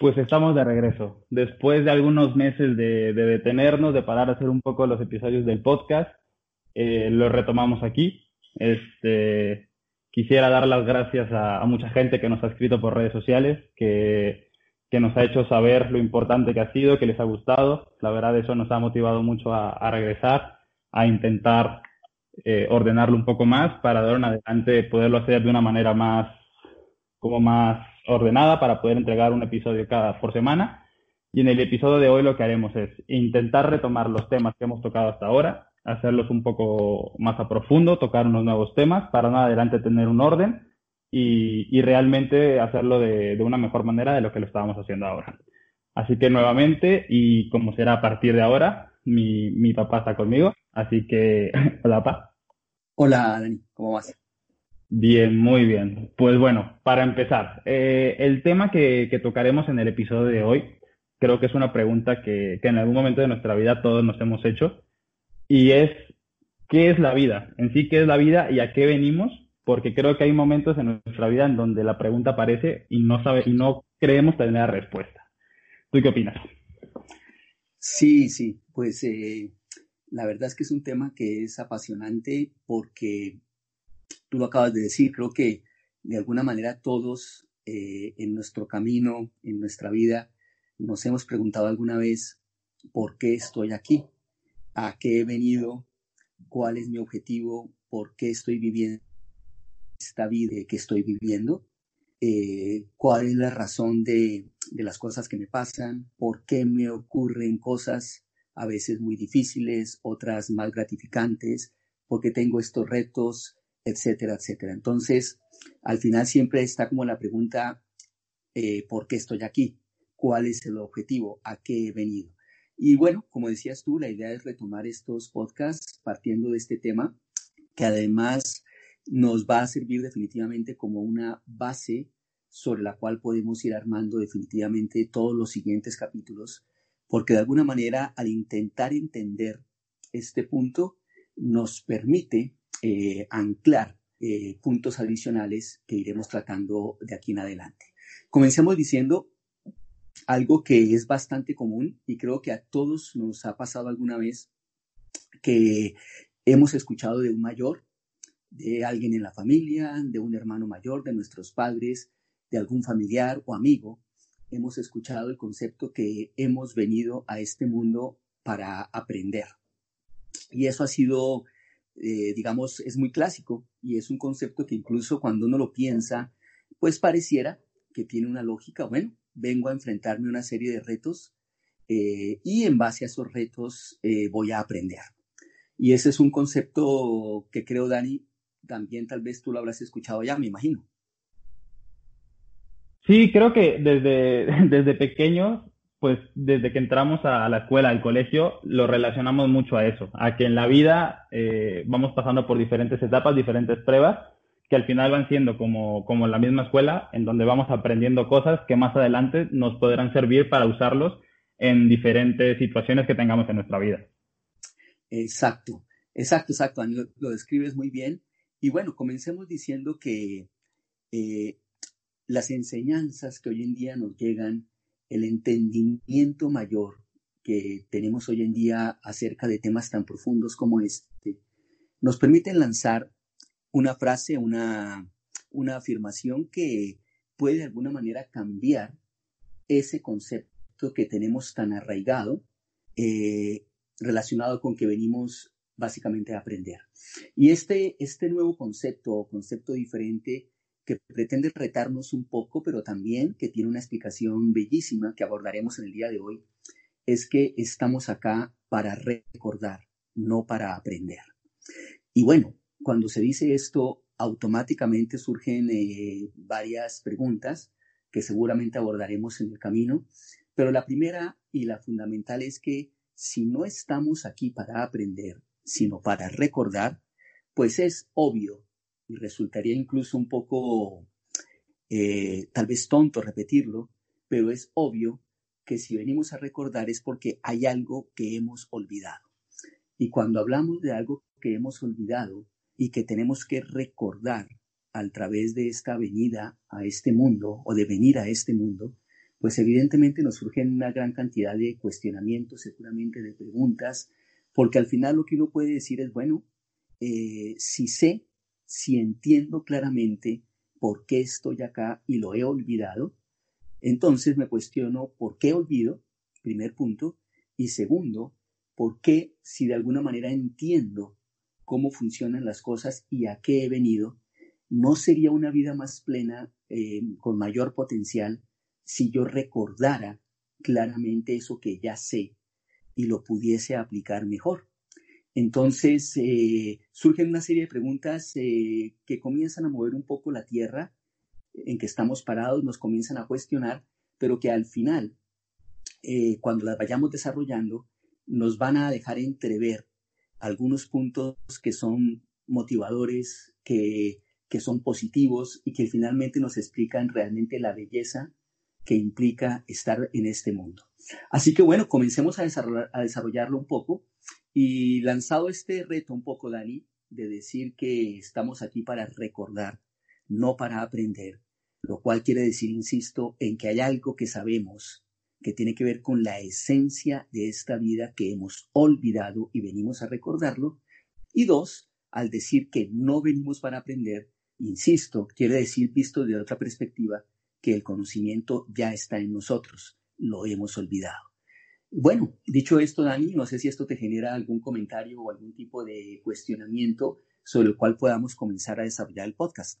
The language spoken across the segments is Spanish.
Pues estamos de regreso. Después de algunos meses de, detenernos, de parar a hacer un poco los episodios del podcast, eh, lo retomamos aquí. Este, quisiera dar las gracias a, mucha gente que nos ha escrito por redes sociales, que, nos ha hecho saber lo importante que ha sido, que les ha gustado. La verdad, eso nos ha motivado mucho a, regresar, a intentar eh, ordenarlo un poco más para de ahora en adelante poderlo hacer de una manera más, como más ordenada para poder entregar un episodio cada por semana. Y en el episodio de hoy lo que haremos es intentar retomar los temas que hemos tocado hasta ahora, hacerlos un poco más a profundo, tocar unos nuevos temas para más adelante tener un orden y, realmente hacerlo de, una mejor manera de lo que lo estábamos haciendo ahora. Así que nuevamente, y como será a partir de ahora, mi, mi papá está conmigo. Así que, hola, papá. Hola, Dani, ¿cómo vas? Bien, muy bien. Pues bueno, para empezar, eh, el tema que, tocaremos en el episodio de hoy, creo que es una pregunta que, en algún momento de nuestra vida todos nos hemos hecho, y es, ¿qué es la vida? En sí, ¿qué es la vida y a qué venimos? Porque creo que hay momentos en nuestra vida en donde la pregunta aparece y no, sabe, y no creemos tener la respuesta. ¿Tú qué opinas? Sí, sí, pues eh, la verdad es que es un tema que es apasionante porque tú lo acabas de decir, creo que de alguna manera todos eh, en nuestro camino, en nuestra vida, nos hemos preguntado alguna vez por qué estoy aquí, a qué he venido, cuál es mi objetivo, por qué estoy viviendo esta vida que estoy viviendo, eh, cuál es la razón de, de las cosas que me pasan, por qué me ocurren cosas a veces muy difíciles, otras más gratificantes, por qué tengo estos retos, etcétera, etcétera. Entonces, al final siempre está como la pregunta, eh, ¿por qué estoy aquí? ¿Cuál es el objetivo? ¿A qué he venido? Y bueno, como decías tú, la idea es retomar estos podcasts partiendo de este tema, que además nos va a servir definitivamente como una base sobre la cual podemos ir armando definitivamente todos los siguientes capítulos, porque de alguna manera al intentar entender este punto nos permite eh, anclar eh, puntos adicionales que iremos tratando de aquí en adelante. Comencemos diciendo algo que es bastante común y creo que a todos nos ha pasado alguna vez que hemos escuchado de un mayor, de alguien en la familia, de un hermano mayor, de nuestros padres, de algún familiar o amigo, hemos escuchado el concepto que hemos venido a este mundo para aprender. Y eso ha sido eh, digamos, es muy clásico y es un concepto que incluso cuando uno lo piensa, pues pareciera que tiene una lógica, bueno, vengo a enfrentarme a una serie de retos eh, y en base a esos retos eh, voy a aprender. Y ese es un concepto que creo, Dani, también tal vez tú lo habrás escuchado ya, me imagino. Sí, creo que desde, desde pequeños pues desde que entramos a la escuela, al colegio, lo relacionamos mucho a eso, a que en la vida eh, vamos pasando por diferentes etapas, diferentes pruebas, que al final van siendo como, como la misma escuela, en donde vamos aprendiendo cosas que más adelante nos podrán servir para usarlos en diferentes situaciones que tengamos en nuestra vida. Exacto, exacto, exacto, lo, describes muy bien. Y bueno, comencemos diciendo que eh, las enseñanzas que hoy en día nos llegan el entendimiento mayor que tenemos hoy en día acerca de temas tan profundos como este, nos permiten lanzar una frase, una, una afirmación que puede de alguna manera cambiar ese concepto que tenemos tan arraigado eh, relacionado con que venimos básicamente a aprender. Y este, este nuevo concepto o concepto diferente que pretende retarnos un poco, pero también que tiene una explicación bellísima que abordaremos en el día de hoy, es que estamos acá para recordar, no para aprender. Y bueno, cuando se dice esto, automáticamente surgen eh, varias preguntas que seguramente abordaremos en el camino, pero la primera y la fundamental es que si no estamos aquí para aprender, sino para recordar, pues es obvio y resultaría incluso un poco eh, tal vez tonto repetirlo, pero es obvio que si venimos a recordar es porque hay algo que hemos olvidado. Y cuando hablamos de algo que hemos olvidado y que tenemos que recordar a través de esta venida a este mundo o de venir a este mundo, pues evidentemente nos surgen una gran cantidad de cuestionamientos, seguramente de preguntas, porque al final lo que uno puede decir es, bueno, eh, si sé, si entiendo claramente por qué estoy acá y lo he olvidado, entonces me cuestiono por qué olvido, primer punto, y segundo, por qué si de alguna manera entiendo cómo funcionan las cosas y a qué he venido, no sería una vida más plena, eh, con mayor potencial, si yo recordara claramente eso que ya sé y lo pudiese aplicar mejor. Entonces, eh, surgen una serie de preguntas eh, que comienzan a mover un poco la tierra en que estamos parados, nos comienzan a cuestionar, pero que al final, eh, cuando las vayamos desarrollando, nos van a dejar entrever algunos puntos que son motivadores, que, que son positivos y que finalmente nos explican realmente la belleza que implica estar en este mundo. Así que bueno, comencemos a, a desarrollarlo un poco y lanzado este reto un poco, Dani, de decir que estamos aquí para recordar, no para aprender, lo cual quiere decir, insisto, en que hay algo que sabemos que tiene que ver con la esencia de esta vida que hemos olvidado y venimos a recordarlo. Y dos, al decir que no venimos para aprender, insisto, quiere decir, visto de otra perspectiva, que el conocimiento ya está en nosotros, lo hemos olvidado. Bueno, dicho esto, Dani, no sé si esto te genera algún comentario o algún tipo de cuestionamiento sobre el cual podamos comenzar a desarrollar el podcast.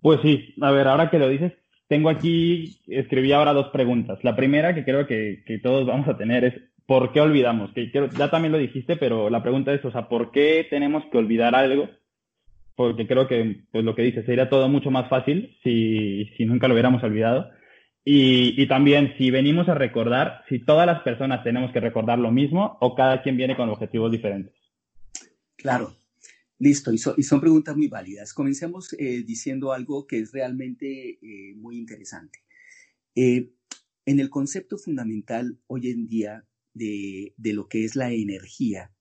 Pues sí, a ver, ahora que lo dices, tengo aquí, escribí ahora dos preguntas. La primera que creo que, todos vamos a tener es, ¿por qué olvidamos? Que ya también lo dijiste, pero la pregunta es, o sea, ¿por qué tenemos que olvidar algo? Porque creo que, pues lo que dices, sería todo mucho más fácil si, si nunca lo hubiéramos olvidado. Y, también si venimos a recordar, si todas las personas tenemos que recordar lo mismo o cada quien viene con objetivos diferentes. Claro, listo, y, son preguntas muy válidas. Comencemos eh, diciendo algo que es realmente eh, muy interesante. Eh, en el concepto fundamental hoy en día de, de lo que es la energía,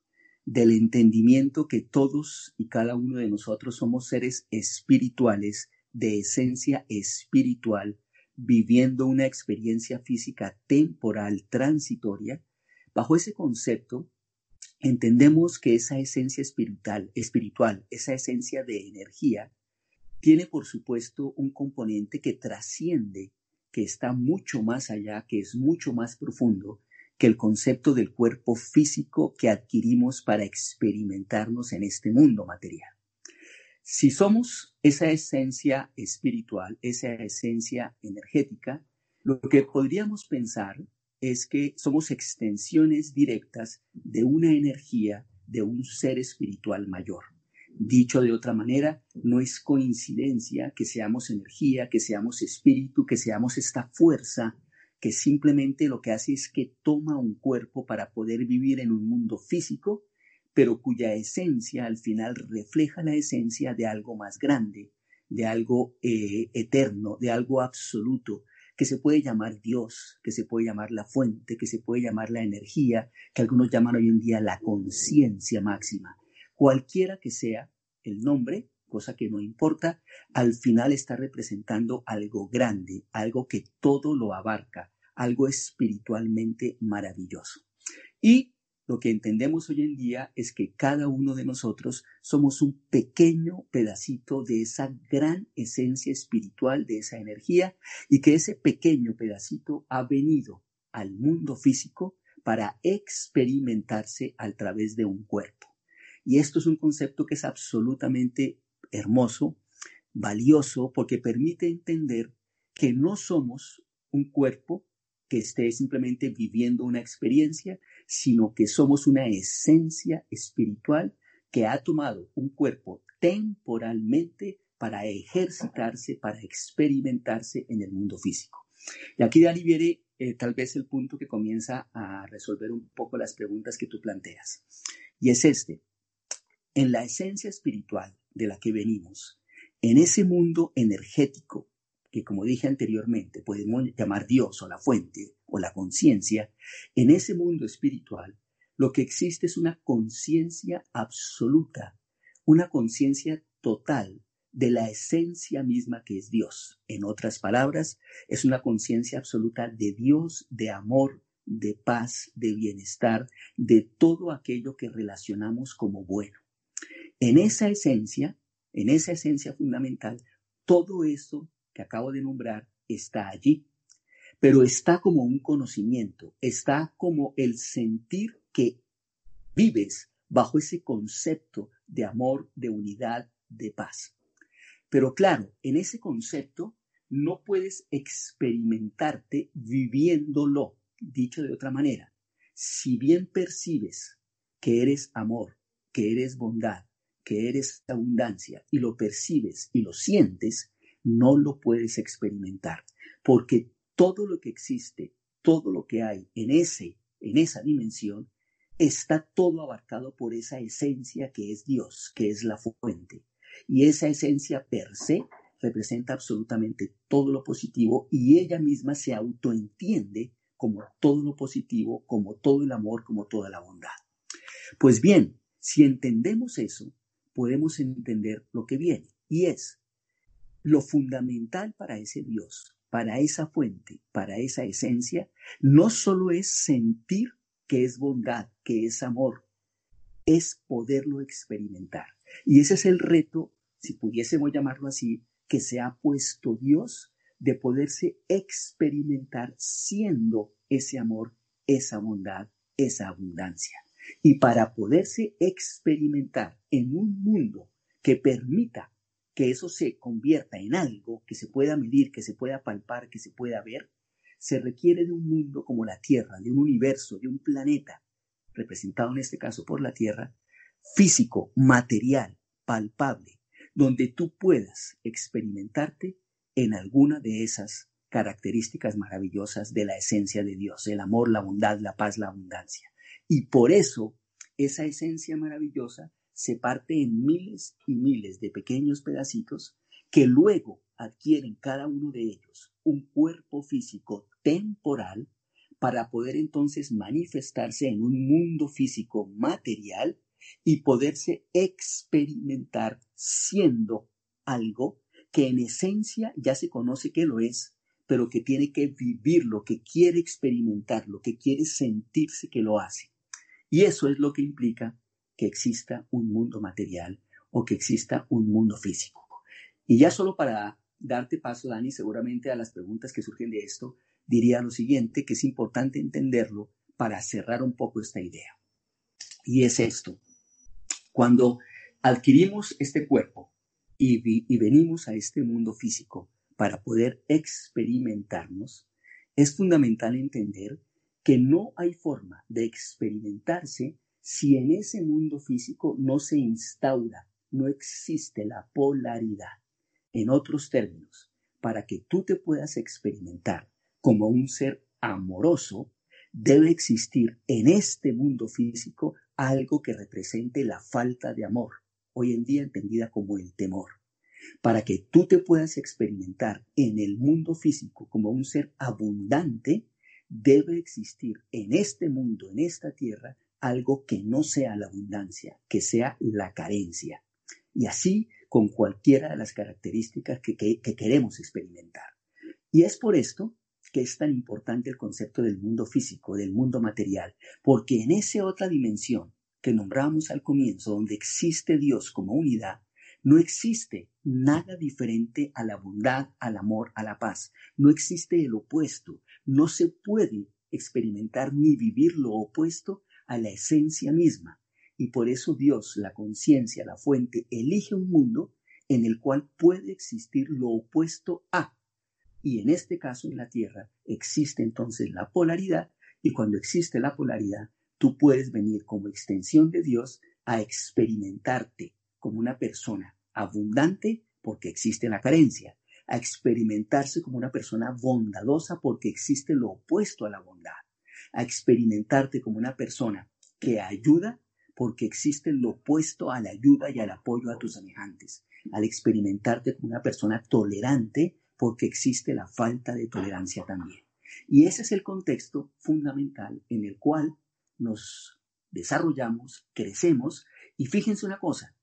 del entendimiento que todos y cada uno de nosotros somos seres espirituales, de esencia espiritual, viviendo una experiencia física temporal transitoria, bajo ese concepto entendemos que esa esencia espiritual, espiritual, esa esencia de energía, tiene por supuesto un componente que trasciende, que está mucho más allá, que es mucho más profundo que el concepto del cuerpo físico que adquirimos para experimentarnos en este mundo material. Si somos esa esencia espiritual, esa esencia energética, lo que podríamos pensar es que somos extensiones directas de una energía de un ser espiritual mayor. Dicho de otra manera, no es coincidencia que seamos energía, que seamos espíritu, que seamos esta fuerza que simplemente lo que hace es que toma un cuerpo para poder vivir en un mundo físico pero cuya esencia al final refleja la esencia de algo más grande, de algo eh, eterno, de algo absoluto, que se puede llamar Dios, que se puede llamar la fuente, que se puede llamar la energía, que algunos llaman hoy en día la conciencia máxima. Cualquiera que sea el nombre, cosa que no importa, al final está representando algo grande, algo que todo lo abarca, algo espiritualmente maravilloso. Y lo que entendemos hoy en día es que cada uno de nosotros somos un pequeño pedacito de esa gran esencia espiritual, de esa energía, y que ese pequeño pedacito ha venido al mundo físico para experimentarse a través de un cuerpo. Y esto es un concepto que es absolutamente hermoso, valioso, porque permite entender que no somos un cuerpo que esté simplemente viviendo una experiencia, sino que somos una esencia espiritual que ha tomado un cuerpo temporalmente para ejercitarse, para experimentarse en el mundo físico. Y aquí, Dani, viene eh, tal vez el punto que comienza a resolver un poco las preguntas que tú planteas. Y es este. En la esencia espiritual de la que venimos, en ese mundo energético que como dije anteriormente podemos llamar Dios o la fuente o la conciencia, en ese mundo espiritual lo que existe es una conciencia absoluta, una conciencia total de la esencia misma que es Dios. En otras palabras, es una conciencia absoluta de Dios, de amor, de paz, de bienestar, de todo aquello que relacionamos como bueno. En esa esencia, en esa esencia fundamental, todo eso que acabo de nombrar está allí, pero está como un conocimiento, está como el sentir que vives bajo ese concepto de amor, de unidad, de paz. Pero claro, en ese concepto no puedes experimentarte viviéndolo. Dicho de otra manera, si bien percibes que eres amor, que eres bondad, que eres abundancia y lo percibes y lo sientes, no lo puedes experimentar, porque todo lo que existe, todo lo que hay en ese en esa dimensión está todo abarcado por esa esencia que es Dios, que es la fuente. Y esa esencia per se representa absolutamente todo lo positivo y ella misma se autoentiende como todo lo positivo, como todo el amor, como toda la bondad. Pues bien, si entendemos eso, podemos entender lo que viene y es lo fundamental para ese Dios, para esa fuente, para esa esencia, no solo es sentir que es bondad, que es amor, es poderlo experimentar. Y ese es el reto, si pudiésemos llamarlo así, que se ha puesto Dios de poderse experimentar siendo ese amor, esa bondad, esa abundancia. Y para poderse experimentar en un mundo que permita que eso se convierta en algo que se pueda medir, que se pueda palpar, que se pueda ver, se requiere de un mundo como la Tierra, de un universo, de un planeta, representado en este caso por la Tierra, físico, material, palpable, donde tú puedas experimentarte en alguna de esas características maravillosas de la esencia de Dios, el amor, la bondad, la paz, la abundancia. Y por eso esa esencia maravillosa se parte en miles y miles de pequeños pedacitos que luego adquieren cada uno de ellos un cuerpo físico temporal para poder entonces manifestarse en un mundo físico material y poderse experimentar siendo algo que en esencia ya se conoce que lo es, pero que tiene que vivir lo que quiere experimentar, lo que quiere sentirse que lo hace. Y eso es lo que implica que exista un mundo material o que exista un mundo físico. Y ya solo para darte paso, Dani, seguramente a las preguntas que surgen de esto, diría lo siguiente, que es importante entenderlo para cerrar un poco esta idea. Y es esto. Cuando adquirimos este cuerpo y, y venimos a este mundo físico para poder experimentarnos, es fundamental entender que no hay forma de experimentarse si en ese mundo físico no se instaura, no existe la polaridad. En otros términos, para que tú te puedas experimentar como un ser amoroso, debe existir en este mundo físico algo que represente la falta de amor, hoy en día entendida como el temor. Para que tú te puedas experimentar en el mundo físico como un ser abundante, debe existir en este mundo, en esta tierra, algo que no sea la abundancia, que sea la carencia. Y así con cualquiera de las características que, queremos experimentar. Y es por esto que es tan importante el concepto del mundo físico, del mundo material, porque en esa otra dimensión que nombramos al comienzo, donde existe Dios como unidad, no existe nada diferente a la bondad, al amor, a la paz. No existe el opuesto. No se puede experimentar ni vivir lo opuesto a la esencia misma. Y por eso Dios, la conciencia, la fuente, elige un mundo en el cual puede existir lo opuesto a. Y en este caso, en la Tierra, existe entonces la polaridad, y cuando existe la polaridad, tú puedes venir como extensión de Dios a experimentarte como una persona abundante porque existe la carencia, a experimentarse como una persona bondadosa porque existe lo opuesto a la bondad, a experimentarte como una persona que ayuda porque existe lo opuesto a la ayuda y al apoyo a tus semejantes, al experimentarte como una persona tolerante porque existe la falta de tolerancia también. Y ese es el contexto fundamental en el cual nos desarrollamos, crecemos y fíjense una cosa,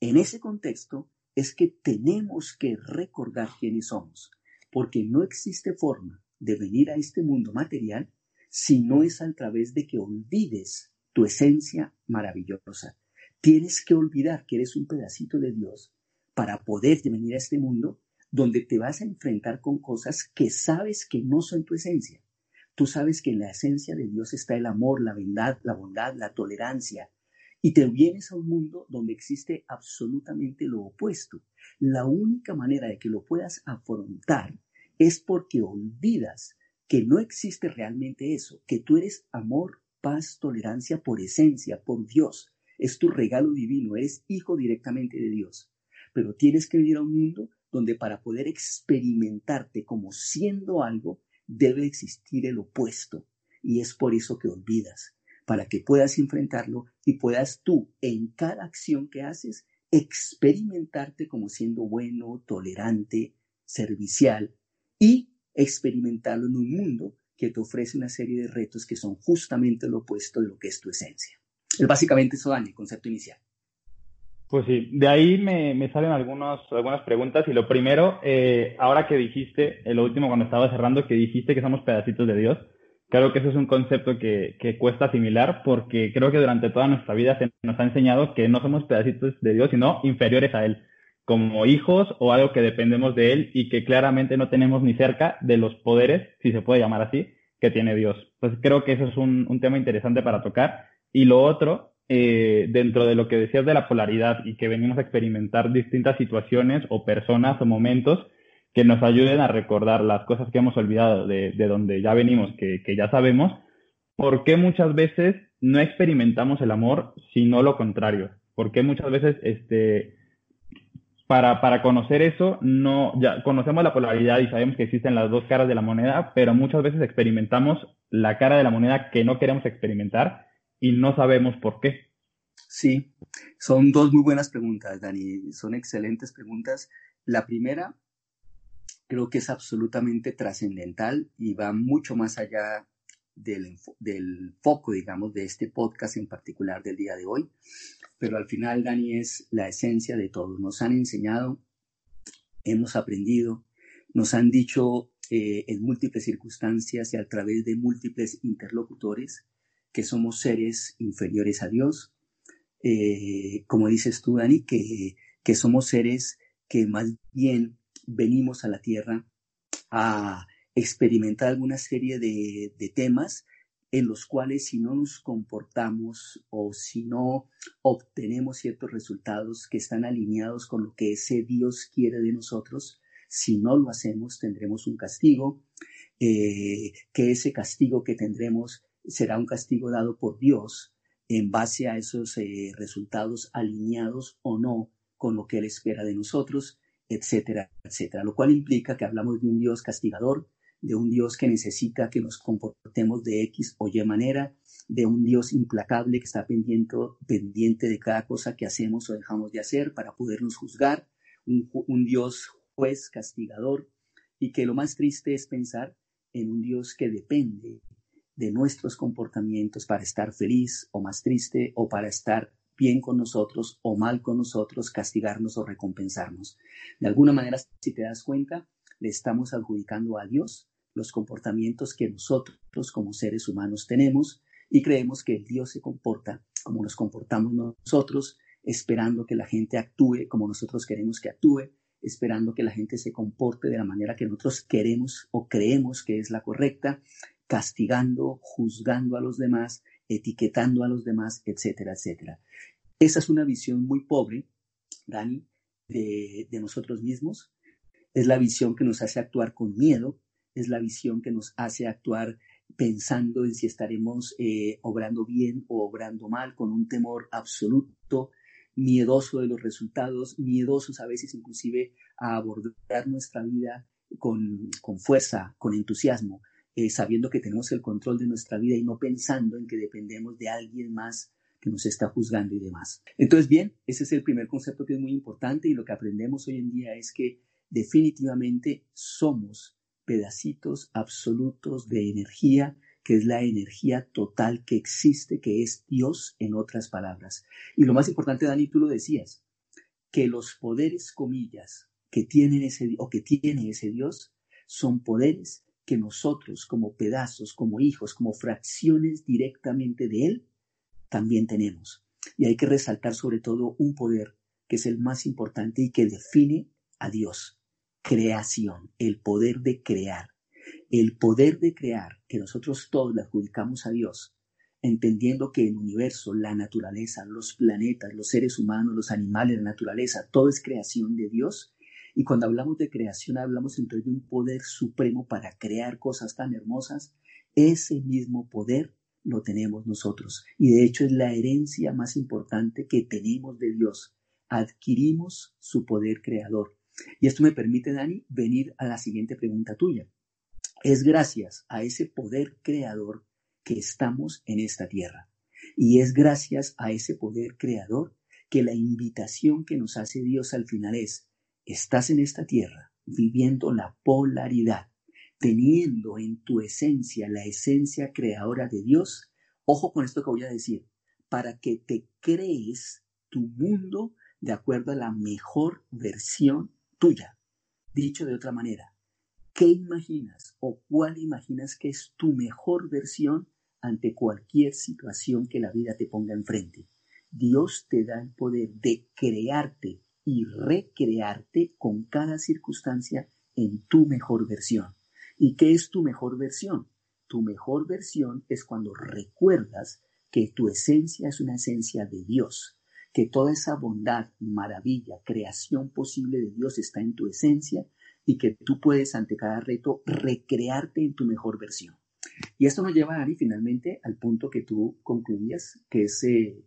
en ese contexto es que tenemos que recordar quiénes somos, porque no existe forma de venir a este mundo material si no es a través de que olvides tu esencia maravillosa. Tienes que olvidar que eres un pedacito de Dios para poder venir a este mundo donde te vas a enfrentar con cosas que sabes que no son tu esencia. Tú sabes que en la esencia de Dios está el amor, la bondad, la bondad, la tolerancia. Y te vienes a un mundo donde existe absolutamente lo opuesto. La única manera de que lo puedas afrontar es porque olvidas que no existe realmente eso, que tú eres amor, paz, tolerancia por esencia, por Dios. Es tu regalo divino, eres hijo directamente de Dios. Pero tienes que venir a un mundo donde para poder experimentarte como siendo algo, debe existir el opuesto. Y es por eso que olvidas, para que puedas enfrentarlo y puedas tú, en cada acción que haces, experimentarte como siendo bueno, tolerante, servicial y experimentarlo en un mundo que te ofrece una serie de retos que son justamente lo opuesto de lo que es tu esencia. Es básicamente eso, Dani, el concepto inicial. Pues sí, de ahí me, salen algunos, algunas preguntas y lo primero, eh, ahora que dijiste, lo último cuando estaba cerrando, que dijiste que somos pedacitos de Dios, creo que eso es un concepto que, que cuesta asimilar porque creo que durante toda nuestra vida se nos ha enseñado que no somos pedacitos de Dios, sino inferiores a Él, como hijos o algo que dependemos de Él y que claramente no tenemos ni cerca de los poderes, si se puede llamar así, que tiene Dios. Pues creo que eso es un, tema interesante para tocar. Y lo otro eh, dentro de lo que decías de la polaridad y que venimos a experimentar distintas situaciones o personas o momentos que nos ayuden a recordar las cosas que hemos olvidado de, donde ya venimos, que, ya sabemos, ¿por qué muchas veces no experimentamos el amor, sino lo contrario? ¿Por qué muchas veces, este, para, para conocer eso, no, ya conocemos la polaridad y sabemos que existen las dos caras de la moneda, pero muchas veces experimentamos la cara de la moneda que no queremos experimentar y no sabemos por qué. Sí, son dos muy buenas preguntas, Dani. Son excelentes preguntas. La primera creo que es absolutamente trascendental y va mucho más allá del, foco, digamos, de este podcast en particular del día de hoy. Pero al final, Dani, es la esencia de todo. Nos han enseñado, hemos aprendido, nos han dicho eh, en múltiples circunstancias y a través de múltiples interlocutores que somos seres inferiores a Dios, eh, como dices tú, Dani, que, que somos seres que más bien venimos a la tierra a experimentar alguna serie de, de, temas en los cuales si no nos comportamos o si no obtenemos ciertos resultados que están alineados con lo que ese Dios quiere de nosotros, si no lo hacemos tendremos un castigo, eh, que ese castigo que tendremos será un castigo dado por Dios en base a esos eh, resultados alineados o no con lo que Él espera de nosotros, etcétera, etcétera. Lo cual implica que hablamos de un Dios castigador, de un Dios que necesita que nos comportemos de X o Y manera, de un Dios implacable que está pendiente, pendiente de cada cosa que hacemos o dejamos de hacer para podernos juzgar, un, un Dios juez castigador, y que lo más triste es pensar en un Dios que depende de nuestros comportamientos para estar feliz o más triste o para estar bien con nosotros o mal con nosotros, castigarnos o recompensarnos. De alguna manera, si te das cuenta, le estamos adjudicando a Dios los comportamientos que nosotros como seres humanos tenemos y creemos que Dios se comporta como nos comportamos nosotros, esperando que la gente actúe como nosotros queremos que actúe, esperando que la gente se comporte de la manera que nosotros queremos o creemos que es la correcta castigando, juzgando a los demás, etiquetando a los demás, etcétera, etcétera. Esa es una visión muy pobre, Dani, de, nosotros mismos. Es la visión que nos hace actuar con miedo, es la visión que nos hace actuar pensando en si estaremos eh, obrando bien o obrando mal, con un temor absoluto, miedoso de los resultados, miedosos a veces inclusive a abordar nuestra vida con, con fuerza, con entusiasmo. Eh, sabiendo que tenemos el control de nuestra vida y no pensando en que dependemos de alguien más que nos está juzgando y demás. Entonces, bien, ese es el primer concepto que es muy importante y lo que aprendemos hoy en día es que definitivamente somos pedacitos absolutos de energía, que es la energía total que existe, que es Dios en otras palabras. Y lo más importante, Dani, tú lo decías, que los poderes, comillas, que tienen ese, o que tiene ese Dios, son poderes que nosotros como pedazos, como hijos, como fracciones directamente de Él, también tenemos. Y hay que resaltar sobre todo un poder que es el más importante y que define a Dios. Creación, el poder de crear. El poder de crear que nosotros todos le adjudicamos a Dios, entendiendo que el universo, la naturaleza, los planetas, los seres humanos, los animales, la naturaleza, todo es creación de Dios. Y cuando hablamos de creación, hablamos entonces de un poder supremo para crear cosas tan hermosas. Ese mismo poder lo tenemos nosotros. Y de hecho es la herencia más importante que tenemos de Dios. Adquirimos su poder creador. Y esto me permite, Dani, venir a la siguiente pregunta tuya. Es gracias a ese poder creador que estamos en esta tierra. Y es gracias a ese poder creador que la invitación que nos hace Dios al final es, estás en esta tierra viviendo la polaridad, teniendo en tu esencia la esencia creadora de Dios, ojo con esto que voy a decir, para que te crees tu mundo de acuerdo a la mejor versión tuya. Dicho de otra manera, ¿qué imaginas o cuál imaginas que es tu mejor versión ante cualquier situación que la vida te ponga enfrente? Dios te da el poder de crearte y recrearte con cada circunstancia en tu mejor versión. ¿Y qué es tu mejor versión? Tu mejor versión es cuando recuerdas que tu esencia es una esencia de Dios, que toda esa bondad, maravilla, creación posible de Dios está en tu esencia y que tú puedes ante cada reto recrearte en tu mejor versión. Y esto nos lleva, Ari, finalmente al punto que tú concluías, que es eh,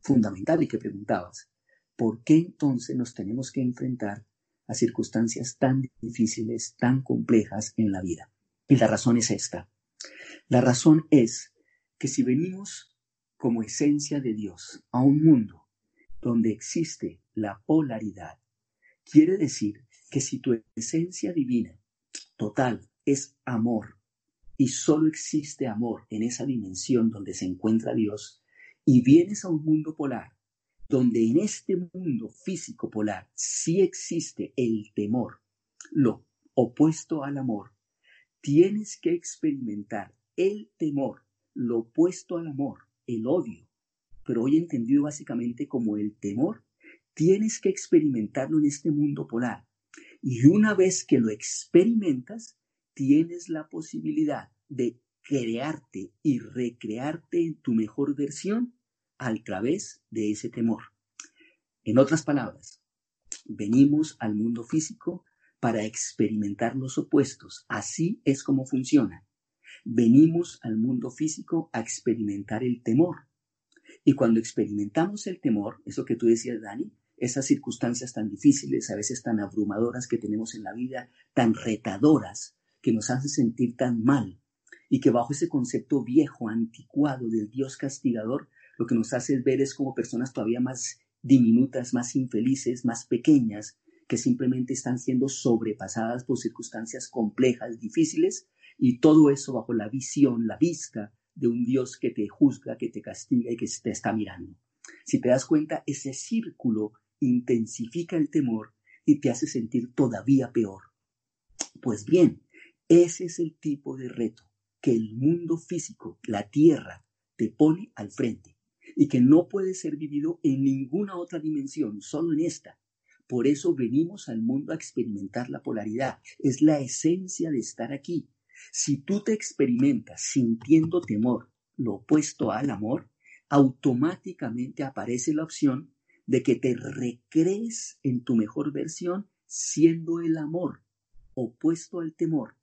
fundamental y que preguntabas. ¿Por qué entonces nos tenemos que enfrentar a circunstancias tan difíciles, tan complejas en la vida. Y la razón es esta. La razón es que si venimos como esencia de Dios a un mundo donde existe la polaridad, quiere decir que si tu esencia divina total es amor y solo existe amor en esa dimensión donde se encuentra Dios, y vienes a un mundo polar donde en este mundo físico polar sí existe el temor, lo opuesto al amor, tienes que experimentar el temor, lo opuesto al amor, el odio, pero hoy entendido básicamente como el temor, tienes que experimentarlo en este mundo polar. Y una vez que lo experimentas, tienes la posibilidad de crearte y recrearte en tu mejor versión a través de ese temor. En otras palabras, venimos al mundo físico para experimentar los opuestos. Así es como funciona. Venimos al mundo físico a experimentar el temor. Y cuando experimentamos el temor, eso que tú decías, Dani, esas circunstancias tan difíciles, a veces tan abrumadoras que tenemos en la vida, tan retadoras, que nos hacen sentir tan mal, y que bajo ese concepto viejo, anticuado del Dios castigador, lo que nos hace ver es como personas todavía más diminutas, más infelices, más pequeñas, que simplemente están siendo sobrepasadas por circunstancias complejas, difíciles, y todo eso bajo la visión, la vista de un Dios que te juzga, que te castiga y que te está mirando. Si te das cuenta, ese círculo intensifica el temor y te hace sentir todavía peor. Pues bien, ese es el tipo de reto que el mundo físico, la tierra, te pone al frente y que no puede ser vivido en ninguna otra dimensión, solo en esta. Por eso venimos al mundo a experimentar la polaridad. Es la esencia de estar aquí. Si tú te experimentas sintiendo temor, lo opuesto al amor, automáticamente aparece la opción de que te recrees en tu mejor versión siendo el amor opuesto al temor.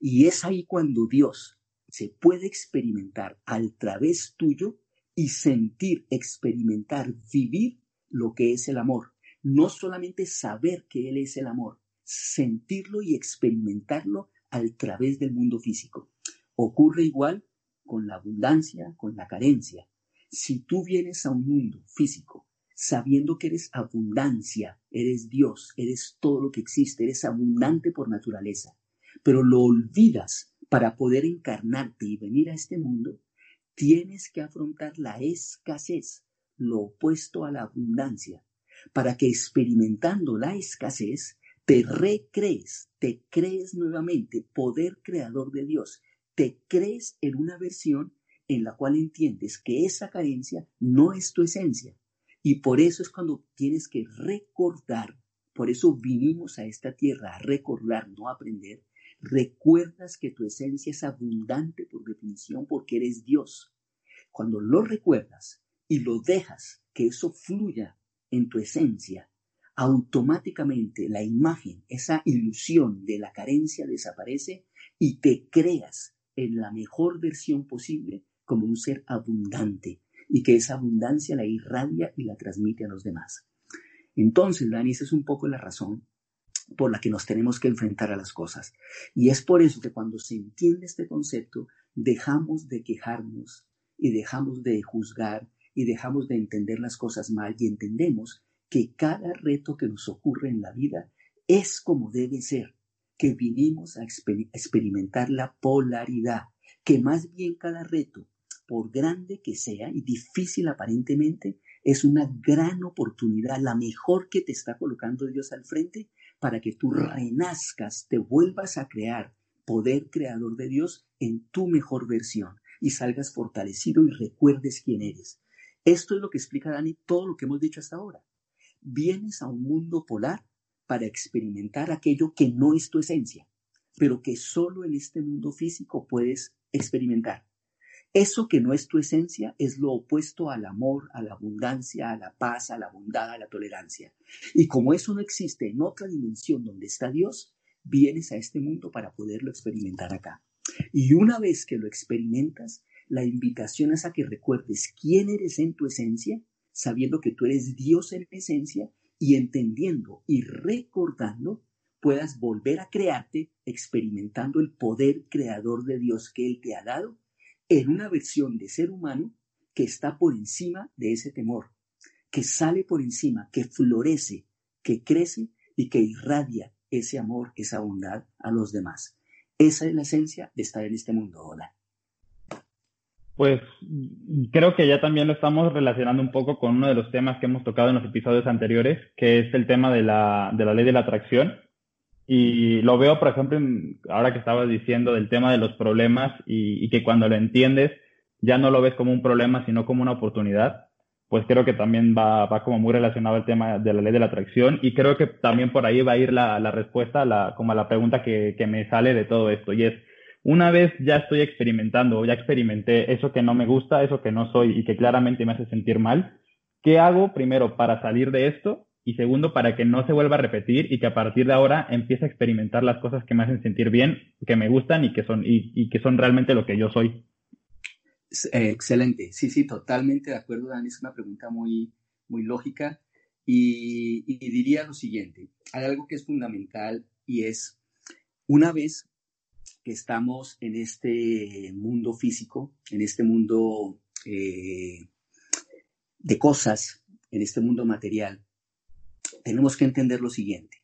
Y es ahí cuando Dios se puede experimentar al través tuyo y sentir, experimentar, vivir lo que es el amor. No solamente saber que Él es el amor, sentirlo y experimentarlo a través del mundo físico. Ocurre igual con la abundancia, con la carencia. Si tú vienes a un mundo físico sabiendo que eres abundancia, eres Dios, eres todo lo que existe, eres abundante por naturaleza, pero lo olvidas para poder encarnarte y venir a este mundo, tienes que afrontar la escasez, lo opuesto a la abundancia. para que experimentando la escasez, te recrees, te crees nuevamente poder creador de Dios, te crees en una versión en la cual entiendes que esa carencia no es tu esencia. Y por eso es cuando tienes que recordar, por eso vinimos a esta tierra a recordar, no a aprender, recuerdas que tu esencia es abundante por definición porque eres Dios. Cuando lo recuerdas y lo dejas que eso fluya en tu esencia, automáticamente la imagen, esa ilusión de la carencia desaparece y te creas en la mejor versión posible como un ser abundante y que esa abundancia la irradia y la transmite a los demás. Entonces, Dani, esa es un poco la razón por la que nos tenemos que enfrentar a las cosas. Y es por eso que cuando se entiende este concepto, dejamos de quejarnos y dejamos de juzgar y dejamos de entender las cosas mal y entendemos que cada reto que nos ocurre en la vida es como debe ser, que vinimos a experimentar la polaridad, que más bien cada reto, por grande que sea y difícil aparentemente, es una gran oportunidad, la mejor que te está colocando Dios al frente para que tú renazcas, te vuelvas a crear poder creador de Dios en tu mejor versión y salgas fortalecido y recuerdes quién eres. Esto es lo que explica Dani todo lo que hemos dicho hasta ahora. Vienes a un mundo polar para experimentar aquello que no es tu esencia, pero que solo en este mundo físico puedes experimentar. Eso que no es tu esencia es lo opuesto al amor, a la abundancia, a la paz, a la bondad, a la tolerancia. Y como eso no existe en otra dimensión donde está Dios, vienes a este mundo para poderlo experimentar acá. Y una vez que lo experimentas, la invitación es a que recuerdes quién eres en tu esencia, sabiendo que tú eres Dios en esencia y entendiendo y recordando, puedas volver a crearte experimentando el poder creador de Dios que Él te ha dado en una versión de ser humano que está por encima de ese temor, que sale por encima, que florece, que crece y que irradia ese amor, esa bondad a los demás. Esa es la esencia de estar en este mundo. Hola. Pues creo que ya también lo estamos relacionando un poco con uno de los temas que hemos tocado en los episodios anteriores, que es el tema de la, de la ley de la atracción. Y lo veo, por ejemplo, ahora que estabas diciendo del tema de los problemas y, que cuando lo entiendes ya no lo ves como un problema, sino como una oportunidad, pues creo que también va, va como muy relacionado al tema de la ley de la atracción y creo que también por ahí va a ir la, la respuesta la, como a la pregunta que, que me sale de todo esto y es, una vez ya estoy experimentando, ya experimenté eso que no me gusta, eso que no soy y que claramente me hace sentir mal, ¿qué hago primero para salir de esto? y segundo, para que no se vuelva a repetir y que a partir de ahora empiece a experimentar las cosas que me hacen sentir bien, que me gustan y que son, y, que son realmente lo que yo soy. Eh, excelente, sí, sí, totalmente de acuerdo, Dani, es una pregunta muy, muy lógica y, diría lo siguiente, hay algo que es fundamental y es, una vez estamos en este mundo físico, en este mundo eh, de cosas, en este mundo material, tenemos que entender lo siguiente.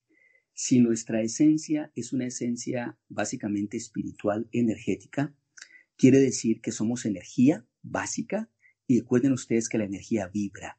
Si nuestra esencia es una esencia básicamente espiritual, energética, quiere decir que somos energía básica y recuerden ustedes que la energía vibra.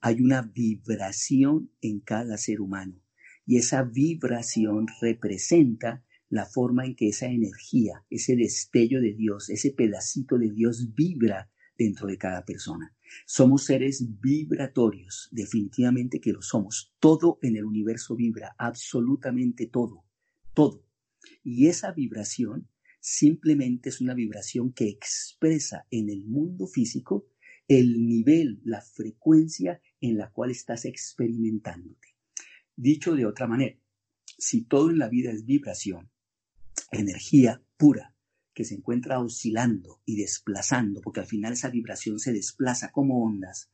Hay una vibración en cada ser humano y esa vibración representa la forma en que esa energía, ese destello de Dios, ese pedacito de Dios vibra dentro de cada persona. Somos seres vibratorios, definitivamente que lo somos. Todo en el universo vibra, absolutamente todo, todo. Y esa vibración simplemente es una vibración que expresa en el mundo físico el nivel, la frecuencia en la cual estás experimentándote. Dicho de otra manera, si todo en la vida es vibración, energía pura, que se encuentra oscilando y desplazando, porque al final esa vibración se desplaza como ondas,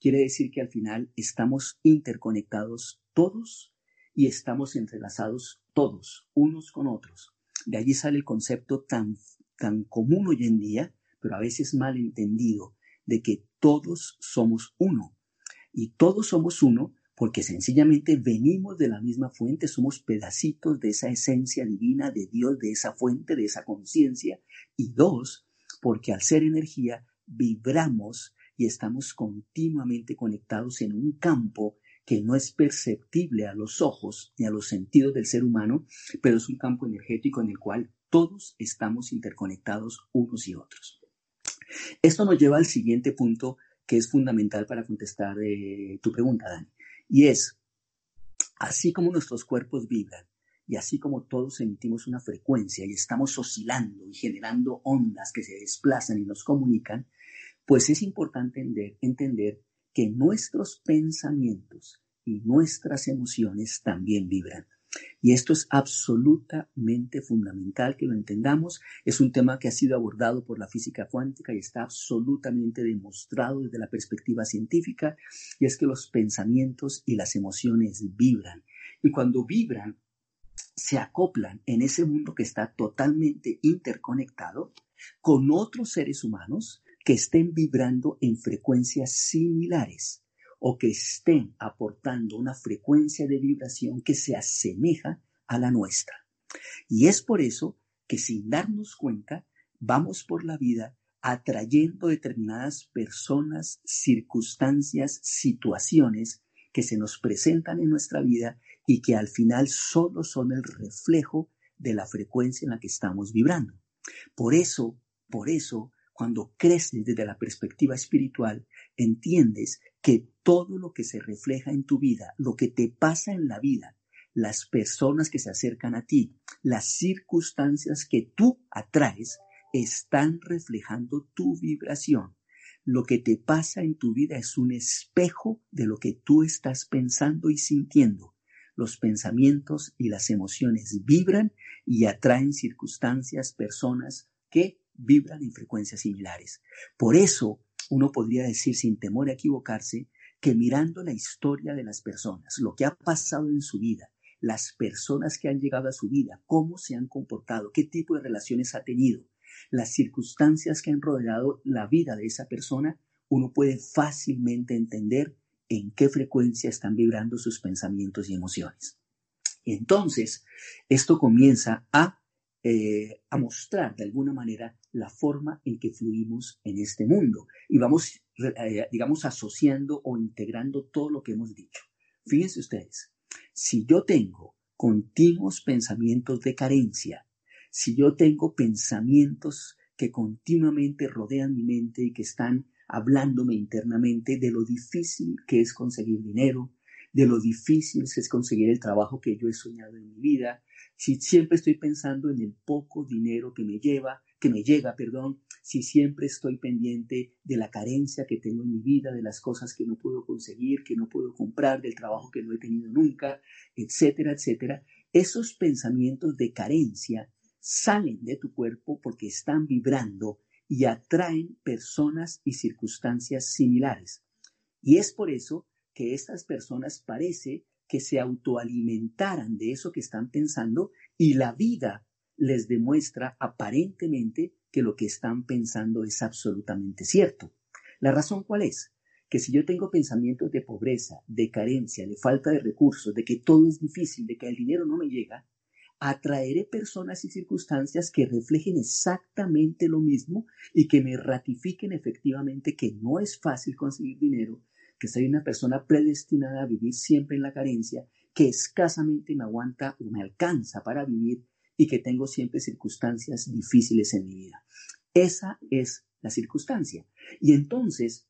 quiere decir que al final estamos interconectados todos y estamos entrelazados todos, unos con otros. De allí sale el concepto tan, tan común hoy en día, pero a veces mal entendido, de que todos somos uno. Y todos somos uno porque sencillamente venimos de la misma fuente, somos pedacitos de esa esencia divina de Dios, de esa fuente, de esa conciencia. Y dos, porque al ser energía vibramos y estamos continuamente conectados en un campo que no es perceptible a los ojos ni a los sentidos del ser humano, pero es un campo energético en el cual todos estamos interconectados unos y otros. Esto nos lleva al siguiente punto que es fundamental para contestar eh, tu pregunta, Dani, y es, así como nuestros cuerpos vibran, y así como todos emitimos una frecuencia y estamos oscilando y generando ondas que se desplazan y nos comunican, pues es importante entender, entender que nuestros pensamientos y nuestras emociones también vibran. Y esto es absolutamente fundamental que lo entendamos. Es un tema que ha sido abordado por la física cuántica y está absolutamente demostrado desde la perspectiva científica, y es que los pensamientos y las emociones vibran. Y cuando vibran, se acoplan en ese mundo que está totalmente interconectado con otros seres humanos que estén vibrando en frecuencias similares o que estén aportando una frecuencia de vibración que se asemeja a la nuestra. Y es por eso que sin darnos cuenta vamos por la vida atrayendo determinadas personas, circunstancias, situaciones que se nos presentan en nuestra vida y que al final solo son el reflejo de la frecuencia en la que estamos vibrando. Por eso, por eso, cuando creces desde la perspectiva espiritual, entiendes que todo lo que se refleja en tu vida, lo que te pasa en la vida, las personas que se acercan a ti, las circunstancias que tú atraes, están reflejando tu vibración. Lo que te pasa en tu vida es un espejo de lo que tú estás pensando y sintiendo. Los pensamientos y las emociones vibran y atraen circunstancias, personas que vibran en frecuencias similares. Por eso, uno podría decir sin temor a equivocarse que mirando la historia de las personas, lo que ha pasado en su vida, las personas que han llegado a su vida, cómo se han comportado, qué tipo de relaciones ha tenido, las circunstancias que han rodeado la vida de esa persona, uno puede fácilmente entender en qué frecuencia están vibrando sus pensamientos y emociones. entonces, esto comienza a eh, a mostrar de alguna manera la forma en que fluimos en este mundo y vamos, eh, digamos, asociando o integrando todo lo que hemos dicho. Fíjense ustedes, si yo tengo continuos pensamientos de carencia, si yo tengo pensamientos que continuamente rodean mi mente y que están hablándome internamente de lo difícil que es conseguir dinero, de lo difícil que es conseguir el trabajo que yo he soñado en mi vida, si siempre estoy pensando en el poco dinero que me lleva, que me llega, perdón, si siempre estoy pendiente de la carencia que tengo en mi vida, de las cosas que no puedo conseguir, que no puedo comprar, del trabajo que no he tenido nunca, etcétera, etcétera, esos pensamientos de carencia salen de tu cuerpo porque están vibrando y atraen personas y circunstancias similares. Y es por eso que estas personas parece que se autoalimentaran de eso que están pensando y la vida les demuestra aparentemente que lo que están pensando es absolutamente cierto. ¿La razón cuál es? Que si yo tengo pensamientos de pobreza, de carencia, de falta de recursos, de que todo es difícil, de que el dinero no me llega, atraeré personas y circunstancias que reflejen exactamente lo mismo y que me ratifiquen efectivamente que no es fácil conseguir dinero, que soy una persona predestinada a vivir siempre en la carencia, que escasamente me aguanta o me alcanza para vivir y que tengo siempre circunstancias difíciles en mi vida. Esa es la circunstancia. Y entonces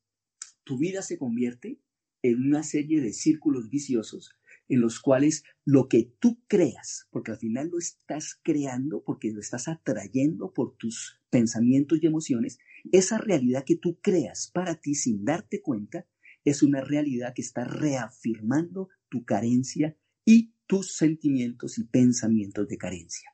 tu vida se convierte en una serie de círculos viciosos en los cuales lo que tú creas, porque al final lo estás creando, porque lo estás atrayendo por tus pensamientos y emociones, esa realidad que tú creas para ti sin darte cuenta, es una realidad que está reafirmando tu carencia y tus sentimientos y pensamientos de carencia.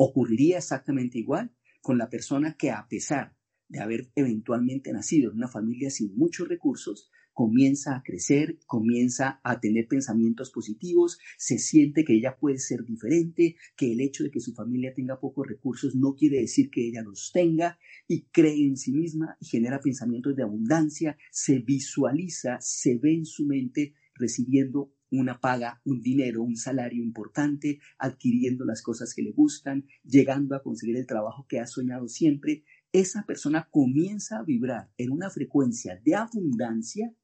Ocurriría exactamente igual con la persona que a pesar de haber eventualmente nacido en una familia sin muchos recursos, comienza a crecer, comienza a tener pensamientos positivos, se siente que ella puede ser diferente, que el hecho de que su familia tenga pocos recursos no quiere decir que ella los tenga y cree en sí misma y genera pensamientos de abundancia, se visualiza, se ve en su mente recibiendo una paga, un dinero, un salario importante, adquiriendo las cosas que le gustan, llegando a conseguir el trabajo que ha soñado siempre, esa persona comienza a vibrar en una frecuencia de abundancia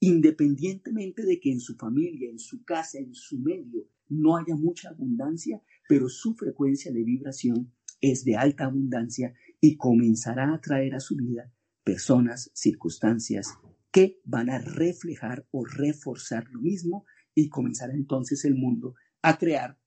independientemente de que en su familia, en su casa, en su medio no haya mucha abundancia, pero su frecuencia de vibración es de alta abundancia y comenzará a traer a su vida personas, circunstancias que van a reflejar o reforzar lo mismo y comenzará entonces el mundo a crear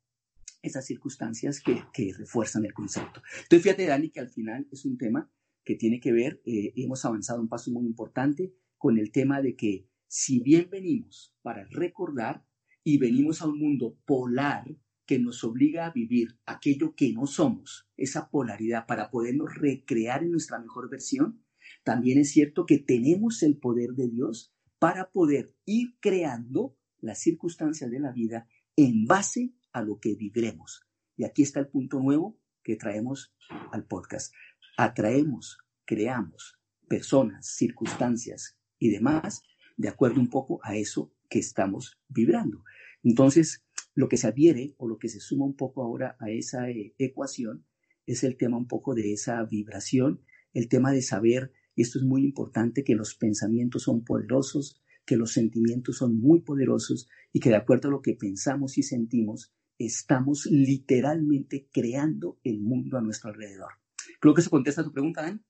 esas circunstancias que, refuerzan el concepto. Entonces, fíjate, Dani, que al final es un tema que tiene que ver, eh, hemos avanzado un paso muy importante con el tema de que si bien venimos para recordar y venimos a un mundo polar que nos obliga a vivir aquello que no somos, esa polaridad para podernos recrear en nuestra mejor versión, también es cierto que tenemos el poder de Dios para poder ir creando las circunstancias de la vida en base a lo que viviremos. Y aquí está el punto nuevo que traemos al podcast. Atraemos, creamos personas, circunstancias y demás de acuerdo un poco a eso que estamos vibrando. Entonces, lo que se adhiere o lo que se suma un poco ahora a esa eh, ecuación es el tema un poco de esa vibración, el tema de saber, y esto es muy importante, que los pensamientos son poderosos, que los sentimientos son muy poderosos y que de acuerdo a lo que pensamos y sentimos, estamos literalmente creando el mundo a nuestro alrededor. Creo que eso contesta tu pregunta, Dan.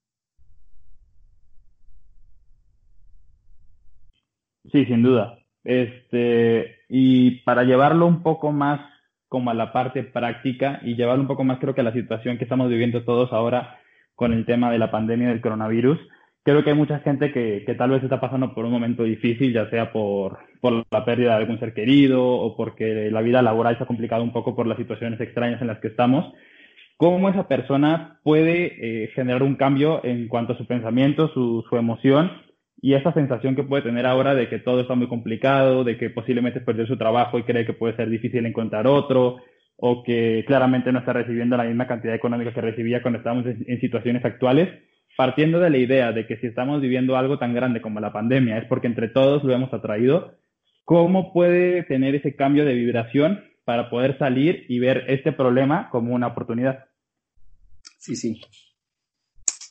Sí, sin duda. Este, y para llevarlo un poco más como a la parte práctica y llevarlo un poco más creo que a la situación que estamos viviendo todos ahora con el tema de la pandemia del coronavirus, creo que hay mucha gente que, que tal vez está pasando por un momento difícil, ya sea por, por, la pérdida de algún ser querido o porque la vida laboral se ha complicado un poco por las situaciones extrañas en las que estamos. ¿Cómo esa persona puede eh, generar un cambio en cuanto a su pensamiento, su, emoción y esa sensación que puede tener ahora de que todo está muy complicado, de que posiblemente perder su trabajo y cree que puede ser difícil encontrar otro, o que claramente no está recibiendo la misma cantidad económica que recibía cuando estábamos en, situaciones actuales, partiendo de la idea de que si estamos viviendo algo tan grande como la pandemia es porque entre todos lo hemos atraído, ¿cómo puede tener ese cambio de vibración para poder salir y ver este problema como una oportunidad? Sí, sí.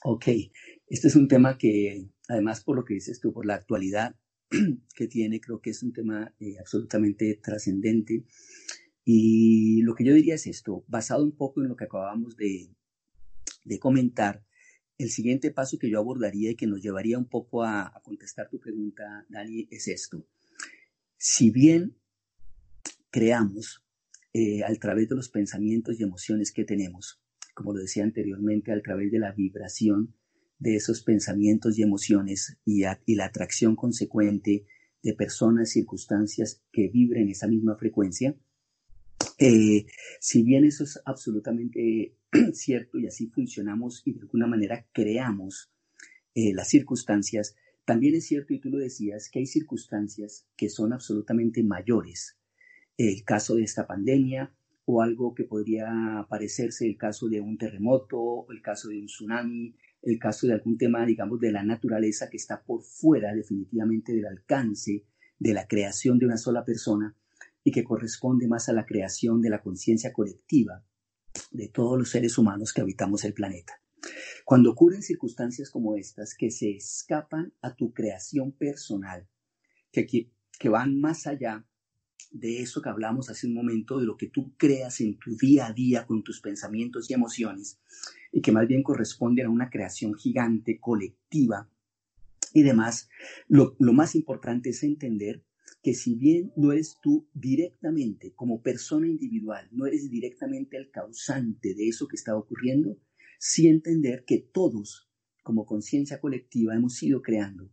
Ok, este es un tema que además por lo que dices tú, por la actualidad que tiene, creo que es un tema eh, absolutamente trascendente. Y lo que yo diría es esto, basado un poco en lo que acabamos de, de, comentar, el siguiente paso que yo abordaría y que nos llevaría un poco a, contestar tu pregunta, Dani, es esto. Si bien creamos eh, a través de los pensamientos y emociones que tenemos, como lo decía anteriormente, a través de la vibración de esos pensamientos y emociones y, la atracción consecuente de personas, circunstancias que vibren esa misma frecuencia, eh, si bien eso es absolutamente cierto y así funcionamos y de alguna manera creamos eh, las circunstancias, también es cierto, y tú lo decías, que hay circunstancias que son absolutamente mayores. El caso de esta pandemia o algo que podría parecerse el caso de un terremoto, el caso de un tsunami, el caso de algún tema, digamos, de la naturaleza que está por fuera definitivamente del alcance de la creación de una sola persona y que corresponde más a la creación de la conciencia colectiva de todos los seres humanos que habitamos el planeta. Cuando ocurren circunstancias como estas que se escapan a tu creación personal, que, que van más allá de eso que hablamos hace un momento, de lo que tú creas en tu día a día con tus pensamientos y emociones, y que más bien corresponden a una creación gigante, colectiva y demás, lo, lo más importante es entender que si bien no eres tú directamente, como persona individual, no eres directamente el causante de eso que está ocurriendo, sí entender que todos, como conciencia colectiva, hemos ido creando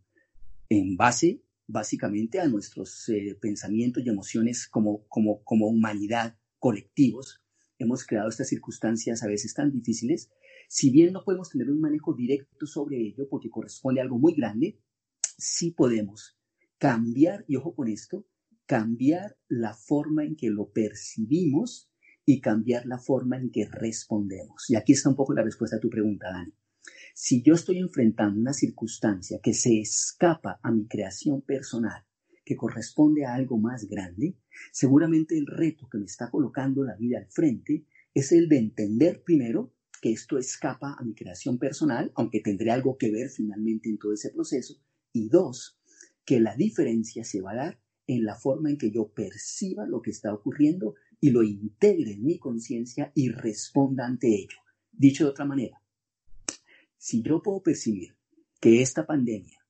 en base básicamente a nuestros eh, pensamientos y emociones como, como, como humanidad colectivos. Hemos creado estas circunstancias a veces tan difíciles. Si bien no podemos tener un manejo directo sobre ello porque corresponde a algo muy grande, sí podemos cambiar, y ojo con esto, cambiar la forma en que lo percibimos y cambiar la forma en que respondemos. Y aquí está un poco la respuesta a tu pregunta, Dani. Si yo estoy enfrentando una circunstancia que se escapa a mi creación personal, que corresponde a algo más grande, seguramente el reto que me está colocando la vida al frente es el de entender primero que esto escapa a mi creación personal, aunque tendré algo que ver finalmente en todo ese proceso, y dos, que la diferencia se va a dar en la forma en que yo perciba lo que está ocurriendo y lo integre en mi conciencia y responda ante ello. Dicho de otra manera, si yo puedo percibir que esta pandemia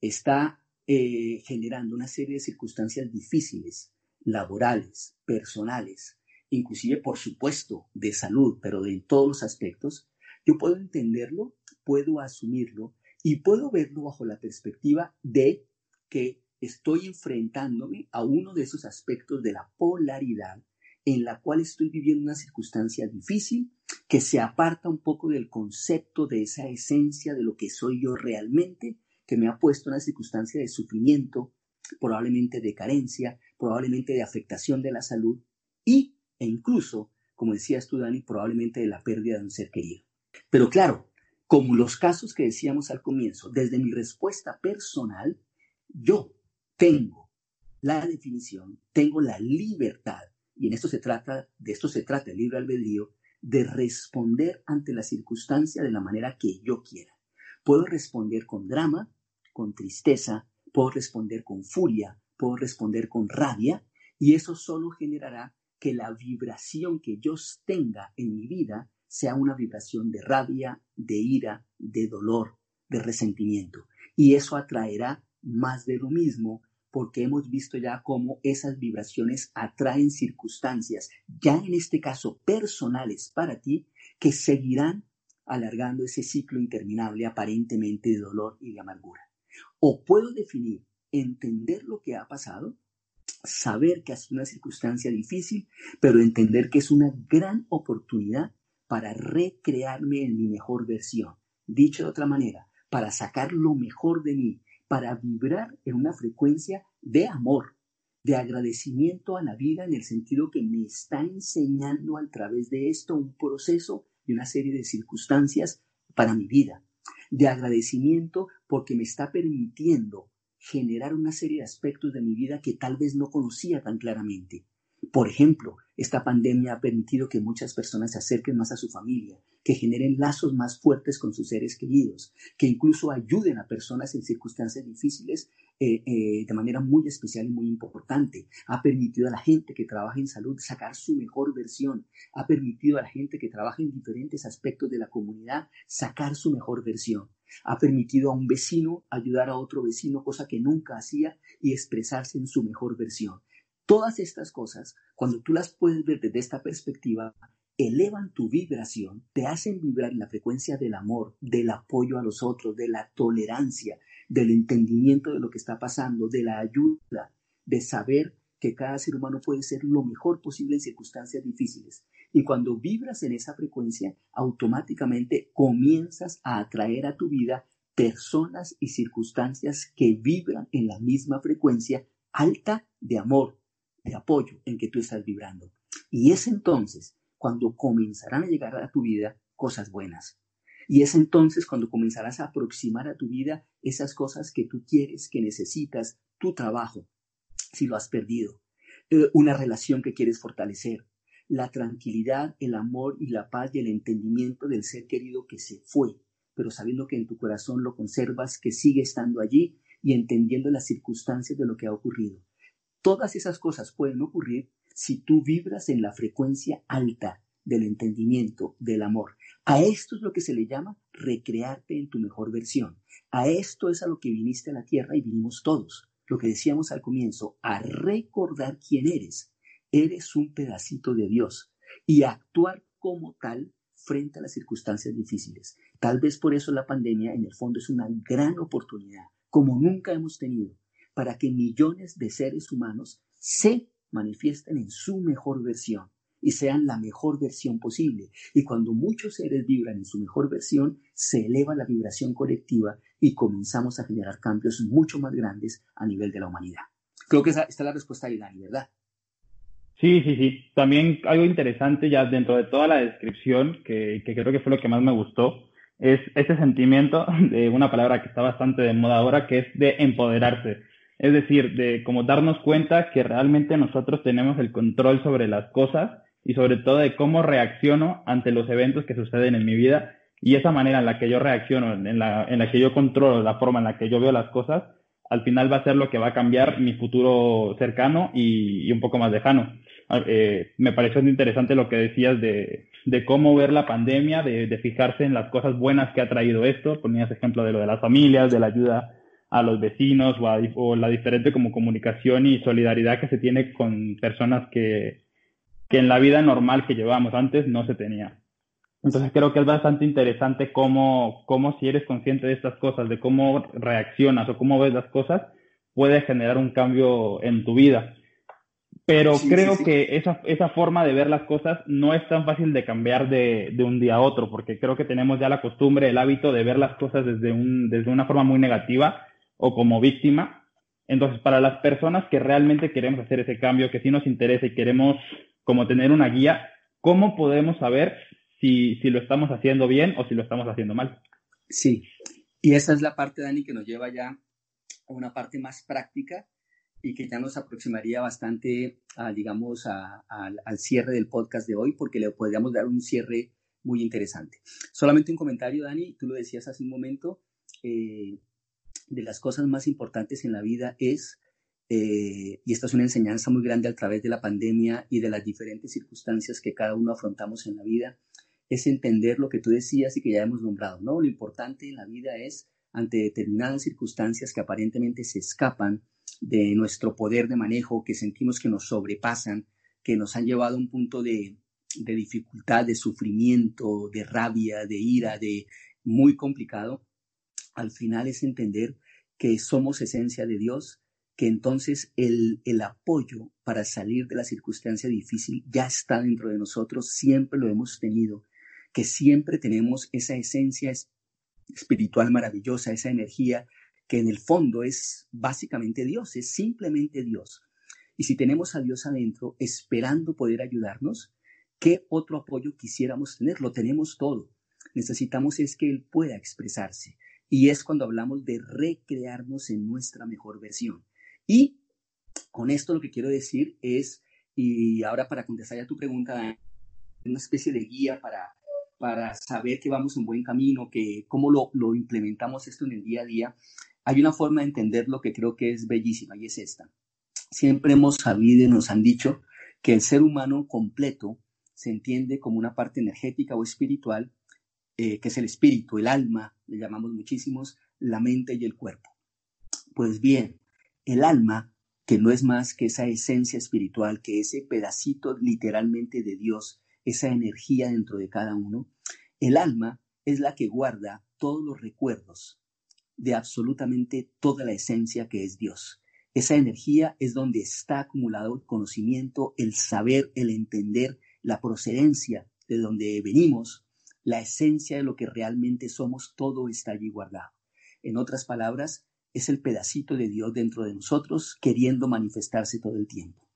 está eh, generando una serie de circunstancias difíciles, laborales, personales, inclusive por supuesto de salud, pero de todos los aspectos, yo puedo entenderlo, puedo asumirlo y puedo verlo bajo la perspectiva de que estoy enfrentándome a uno de esos aspectos de la polaridad en la cual estoy viviendo una circunstancia difícil que se aparta un poco del concepto de esa esencia de lo que soy yo realmente, que me ha puesto en una circunstancia de sufrimiento, probablemente de carencia, probablemente de afectación de la salud y, e incluso, como decías tú, Dani, probablemente de la pérdida de un ser querido. Pero claro, como los casos que decíamos al comienzo, desde mi respuesta personal, yo tengo la definición, tengo la libertad, y en esto se trata, de esto se trata el libre albedrío, de responder ante la circunstancia de la manera que yo quiera. Puedo responder con drama, con tristeza, puedo responder con furia, puedo responder con rabia, y eso solo generará que la vibración que yo tenga en mi vida sea una vibración de rabia, de ira, de dolor, de resentimiento. Y eso atraerá más de lo mismo porque hemos visto ya cómo esas vibraciones atraen circunstancias, ya en este caso personales para ti, que seguirán alargando ese ciclo interminable aparentemente de dolor y de amargura. O puedo definir, entender lo que ha pasado, saber que ha sido una circunstancia difícil, pero entender que es una gran oportunidad para recrearme en mi mejor versión. Dicho de otra manera, para sacar lo mejor de mí, para vibrar en una frecuencia de amor, de agradecimiento a la vida en el sentido que me está enseñando a través de esto un proceso y una serie de circunstancias para mi vida, de agradecimiento porque me está permitiendo generar una serie de aspectos de mi vida que tal vez no conocía tan claramente. Por ejemplo, esta pandemia ha permitido que muchas personas se acerquen más a su familia, que generen lazos más fuertes con sus seres queridos, que incluso ayuden a personas en circunstancias difíciles eh, eh, de manera muy especial y muy importante. Ha permitido a la gente que trabaja en salud sacar su mejor versión. Ha permitido a la gente que trabaja en diferentes aspectos de la comunidad sacar su mejor versión. Ha permitido a un vecino ayudar a otro vecino, cosa que nunca hacía, y expresarse en su mejor versión. Todas estas cosas, cuando tú las puedes ver desde esta perspectiva, elevan tu vibración, te hacen vibrar en la frecuencia del amor, del apoyo a los otros, de la tolerancia, del entendimiento de lo que está pasando, de la ayuda, de saber que cada ser humano puede ser lo mejor posible en circunstancias difíciles. Y cuando vibras en esa frecuencia, automáticamente comienzas a atraer a tu vida personas y circunstancias que vibran en la misma frecuencia alta de amor, de apoyo en que tú estás vibrando. Y es entonces cuando comenzarán a llegar a tu vida cosas buenas. Y es entonces cuando comenzarás a aproximar a tu vida esas cosas que tú quieres, que necesitas, tu trabajo, si lo has perdido, eh, una relación que quieres fortalecer, la tranquilidad, el amor y la paz y el entendimiento del ser querido que se fue, pero sabiendo que en tu corazón lo conservas, que sigue estando allí y entendiendo las circunstancias de lo que ha ocurrido. Todas esas cosas pueden ocurrir si tú vibras en la frecuencia alta del entendimiento, del amor. A esto es lo que se le llama recrearte en tu mejor versión. A esto es a lo que viniste a la tierra y vinimos todos. Lo que decíamos al comienzo, a recordar quién eres. Eres un pedacito de Dios y actuar como tal frente a las circunstancias difíciles. Tal vez por eso la pandemia en el fondo es una gran oportunidad, como nunca hemos tenido, para que millones de seres humanos se manifiesten en su mejor versión y sean la mejor versión posible. Y cuando muchos seres vibran en su mejor versión, se eleva la vibración colectiva y comenzamos a generar cambios mucho más grandes a nivel de la humanidad. Creo que esa, esta es la respuesta de Dani, ¿verdad? Sí, sí, sí. También algo interesante ya dentro de toda la descripción, que, que creo que fue lo que más me gustó, es ese sentimiento de una palabra que está bastante de moda ahora, que es de empoderarse es decir, de como darnos cuenta que realmente nosotros tenemos el control sobre las cosas y sobre todo de cómo reacciono ante los eventos que suceden en mi vida y esa manera en la que yo reacciono, en la, en la que yo controlo la forma en la que yo veo las cosas, al final va a ser lo que va a cambiar mi futuro cercano y, un poco más lejano. Eh, me pareció interesante lo que decías de, de cómo ver la pandemia, de, de, fijarse en las cosas buenas que ha traído esto. Ponías ejemplo de lo de las familias, de la ayuda a los vecinos o, o la diferente como comunicación y solidaridad que se tiene con personas que, que en la vida normal que llevábamos antes no se tenía. Entonces creo que es bastante interesante cómo, cómo si eres consciente de estas cosas, de cómo reaccionas o cómo ves las cosas, puede generar un cambio en tu vida. Pero creo que esa, esa forma de ver las cosas no es tan fácil de cambiar de, de, un día a otro, porque creo que tenemos ya la costumbre, el hábito de ver las cosas desde, un, desde una forma muy negativa o como víctima. Entonces, para las personas que realmente queremos hacer ese cambio, que sí nos interesa y queremos como tener una guía, ¿cómo podemos saber si, si lo estamos haciendo bien o si lo estamos haciendo mal. Sí, y esa es la parte, Dani, que nos lleva ya a una parte más práctica y que ya nos aproximaría bastante, digamos, al cierre del podcast de hoy, porque le podríamos dar un cierre muy interesante. Solamente un comentario, Dani, tú lo decías hace un momento, eh, de las cosas más importantes en la vida es, eh, y esta es una enseñanza muy grande a través de la pandemia y de las diferentes circunstancias que cada uno afrontamos en la vida, es entender lo que tú decías y que ya hemos nombrado, ¿no? Lo importante en la vida es, ante determinadas circunstancias que aparentemente se escapan de nuestro poder de manejo, que sentimos que nos sobrepasan, que nos han llevado a un punto de, de dificultad, de sufrimiento, de rabia, de ira, de muy complicado, al final es entender que somos esencia de Dios, que entonces el, el, apoyo para salir de la circunstancia difícil ya está dentro de nosotros, siempre lo hemos tenido que siempre tenemos esa esencia espiritual maravillosa, esa energía que en el fondo es básicamente Dios, es simplemente Dios. Y si tenemos a Dios adentro esperando poder ayudarnos, ¿qué otro apoyo quisiéramos tener? Lo tenemos todo. Necesitamos es que Él pueda expresarse. Y es cuando hablamos de recrearnos en nuestra mejor versión. Y con esto lo que quiero decir es, y ahora para contestar a tu pregunta, una especie de guía para para saber que vamos en buen camino, que cómo lo, lo implementamos esto en el día a día, hay una forma de entenderlo que creo que es bellísima y es esta. Siempre hemos sabido y nos han dicho que el ser humano completo se entiende como una parte energética o espiritual, eh, que es el espíritu, el alma, le llamamos muchísimos, la mente y el cuerpo. Pues bien, el alma, que no es más que esa esencia espiritual, que ese pedacito literalmente de Dios esa energía dentro de cada uno, el alma es la que guarda todos los recuerdos de absolutamente toda la esencia que es Dios. Esa energía es donde está acumulado el conocimiento, el saber, el entender, la procedencia de donde venimos, la esencia de lo que realmente somos, todo está allí guardado. En otras palabras, es el pedacito de Dios dentro de nosotros queriendo manifestarse todo el tiempo.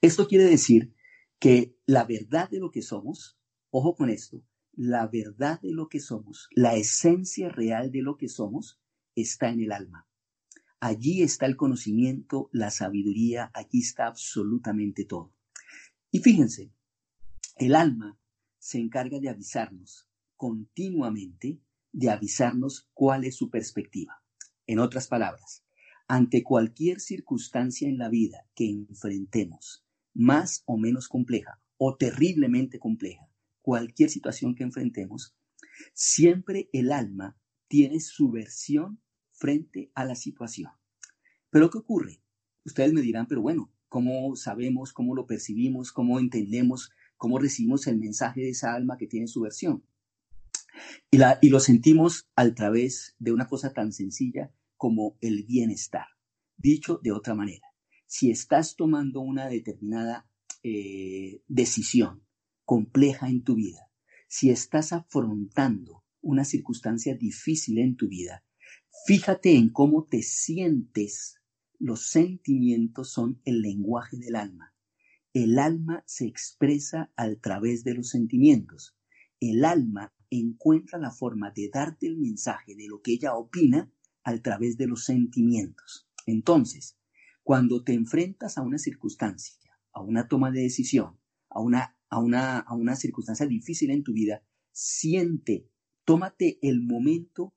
Esto quiere decir que la verdad de lo que somos, ojo con esto, la verdad de lo que somos, la esencia real de lo que somos, está en el alma. Allí está el conocimiento, la sabiduría, allí está absolutamente todo. Y fíjense, el alma se encarga de avisarnos continuamente, de avisarnos cuál es su perspectiva. En otras palabras, ante cualquier circunstancia en la vida que enfrentemos, más o menos compleja o terriblemente compleja, cualquier situación que enfrentemos, siempre el alma tiene su versión frente a la situación. Pero ¿qué ocurre? Ustedes me dirán, pero bueno, ¿cómo sabemos, cómo lo percibimos, cómo entendemos, cómo recibimos el mensaje de esa alma que tiene su versión? Y, la, y lo sentimos a través de una cosa tan sencilla como el bienestar. Dicho de otra manera, si estás tomando una determinada eh, decisión compleja en tu vida, si estás afrontando una circunstancia difícil en tu vida, fíjate en cómo te sientes. Los sentimientos son el lenguaje del alma. El alma se expresa a través de los sentimientos. El alma encuentra la forma de darte el mensaje de lo que ella opina a través de los sentimientos. Entonces, cuando te enfrentas a una circunstancia, a una toma de decisión, a una, a una, a una circunstancia difícil en tu vida, siente, tómate el momento,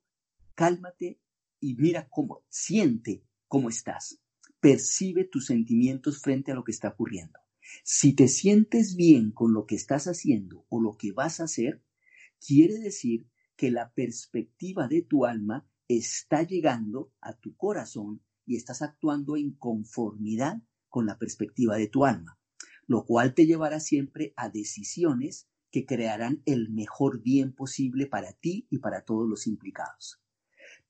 cálmate y mira cómo, siente cómo estás. Percibe tus sentimientos frente a lo que está ocurriendo. Si te sientes bien con lo que estás haciendo o lo que vas a hacer, quiere decir que la perspectiva de tu alma está llegando a tu corazón y estás actuando en conformidad con la perspectiva de tu alma, lo cual te llevará siempre a decisiones que crearán el mejor bien posible para ti y para todos los implicados.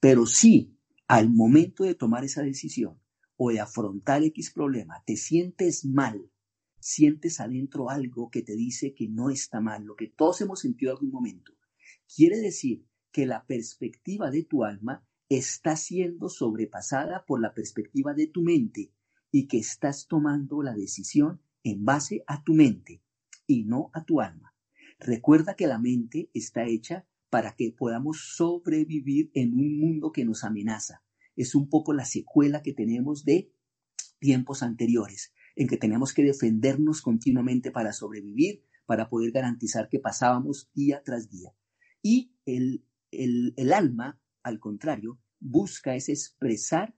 Pero si al momento de tomar esa decisión o de afrontar X problema te sientes mal, sientes adentro algo que te dice que no está mal, lo que todos hemos sentido en algún momento, quiere decir que la perspectiva de tu alma está siendo sobrepasada por la perspectiva de tu mente y que estás tomando la decisión en base a tu mente y no a tu alma. Recuerda que la mente está hecha para que podamos sobrevivir en un mundo que nos amenaza. Es un poco la secuela que tenemos de tiempos anteriores, en que tenemos que defendernos continuamente para sobrevivir, para poder garantizar que pasábamos día tras día. Y el, el, alma, al contrario, busca es expresar,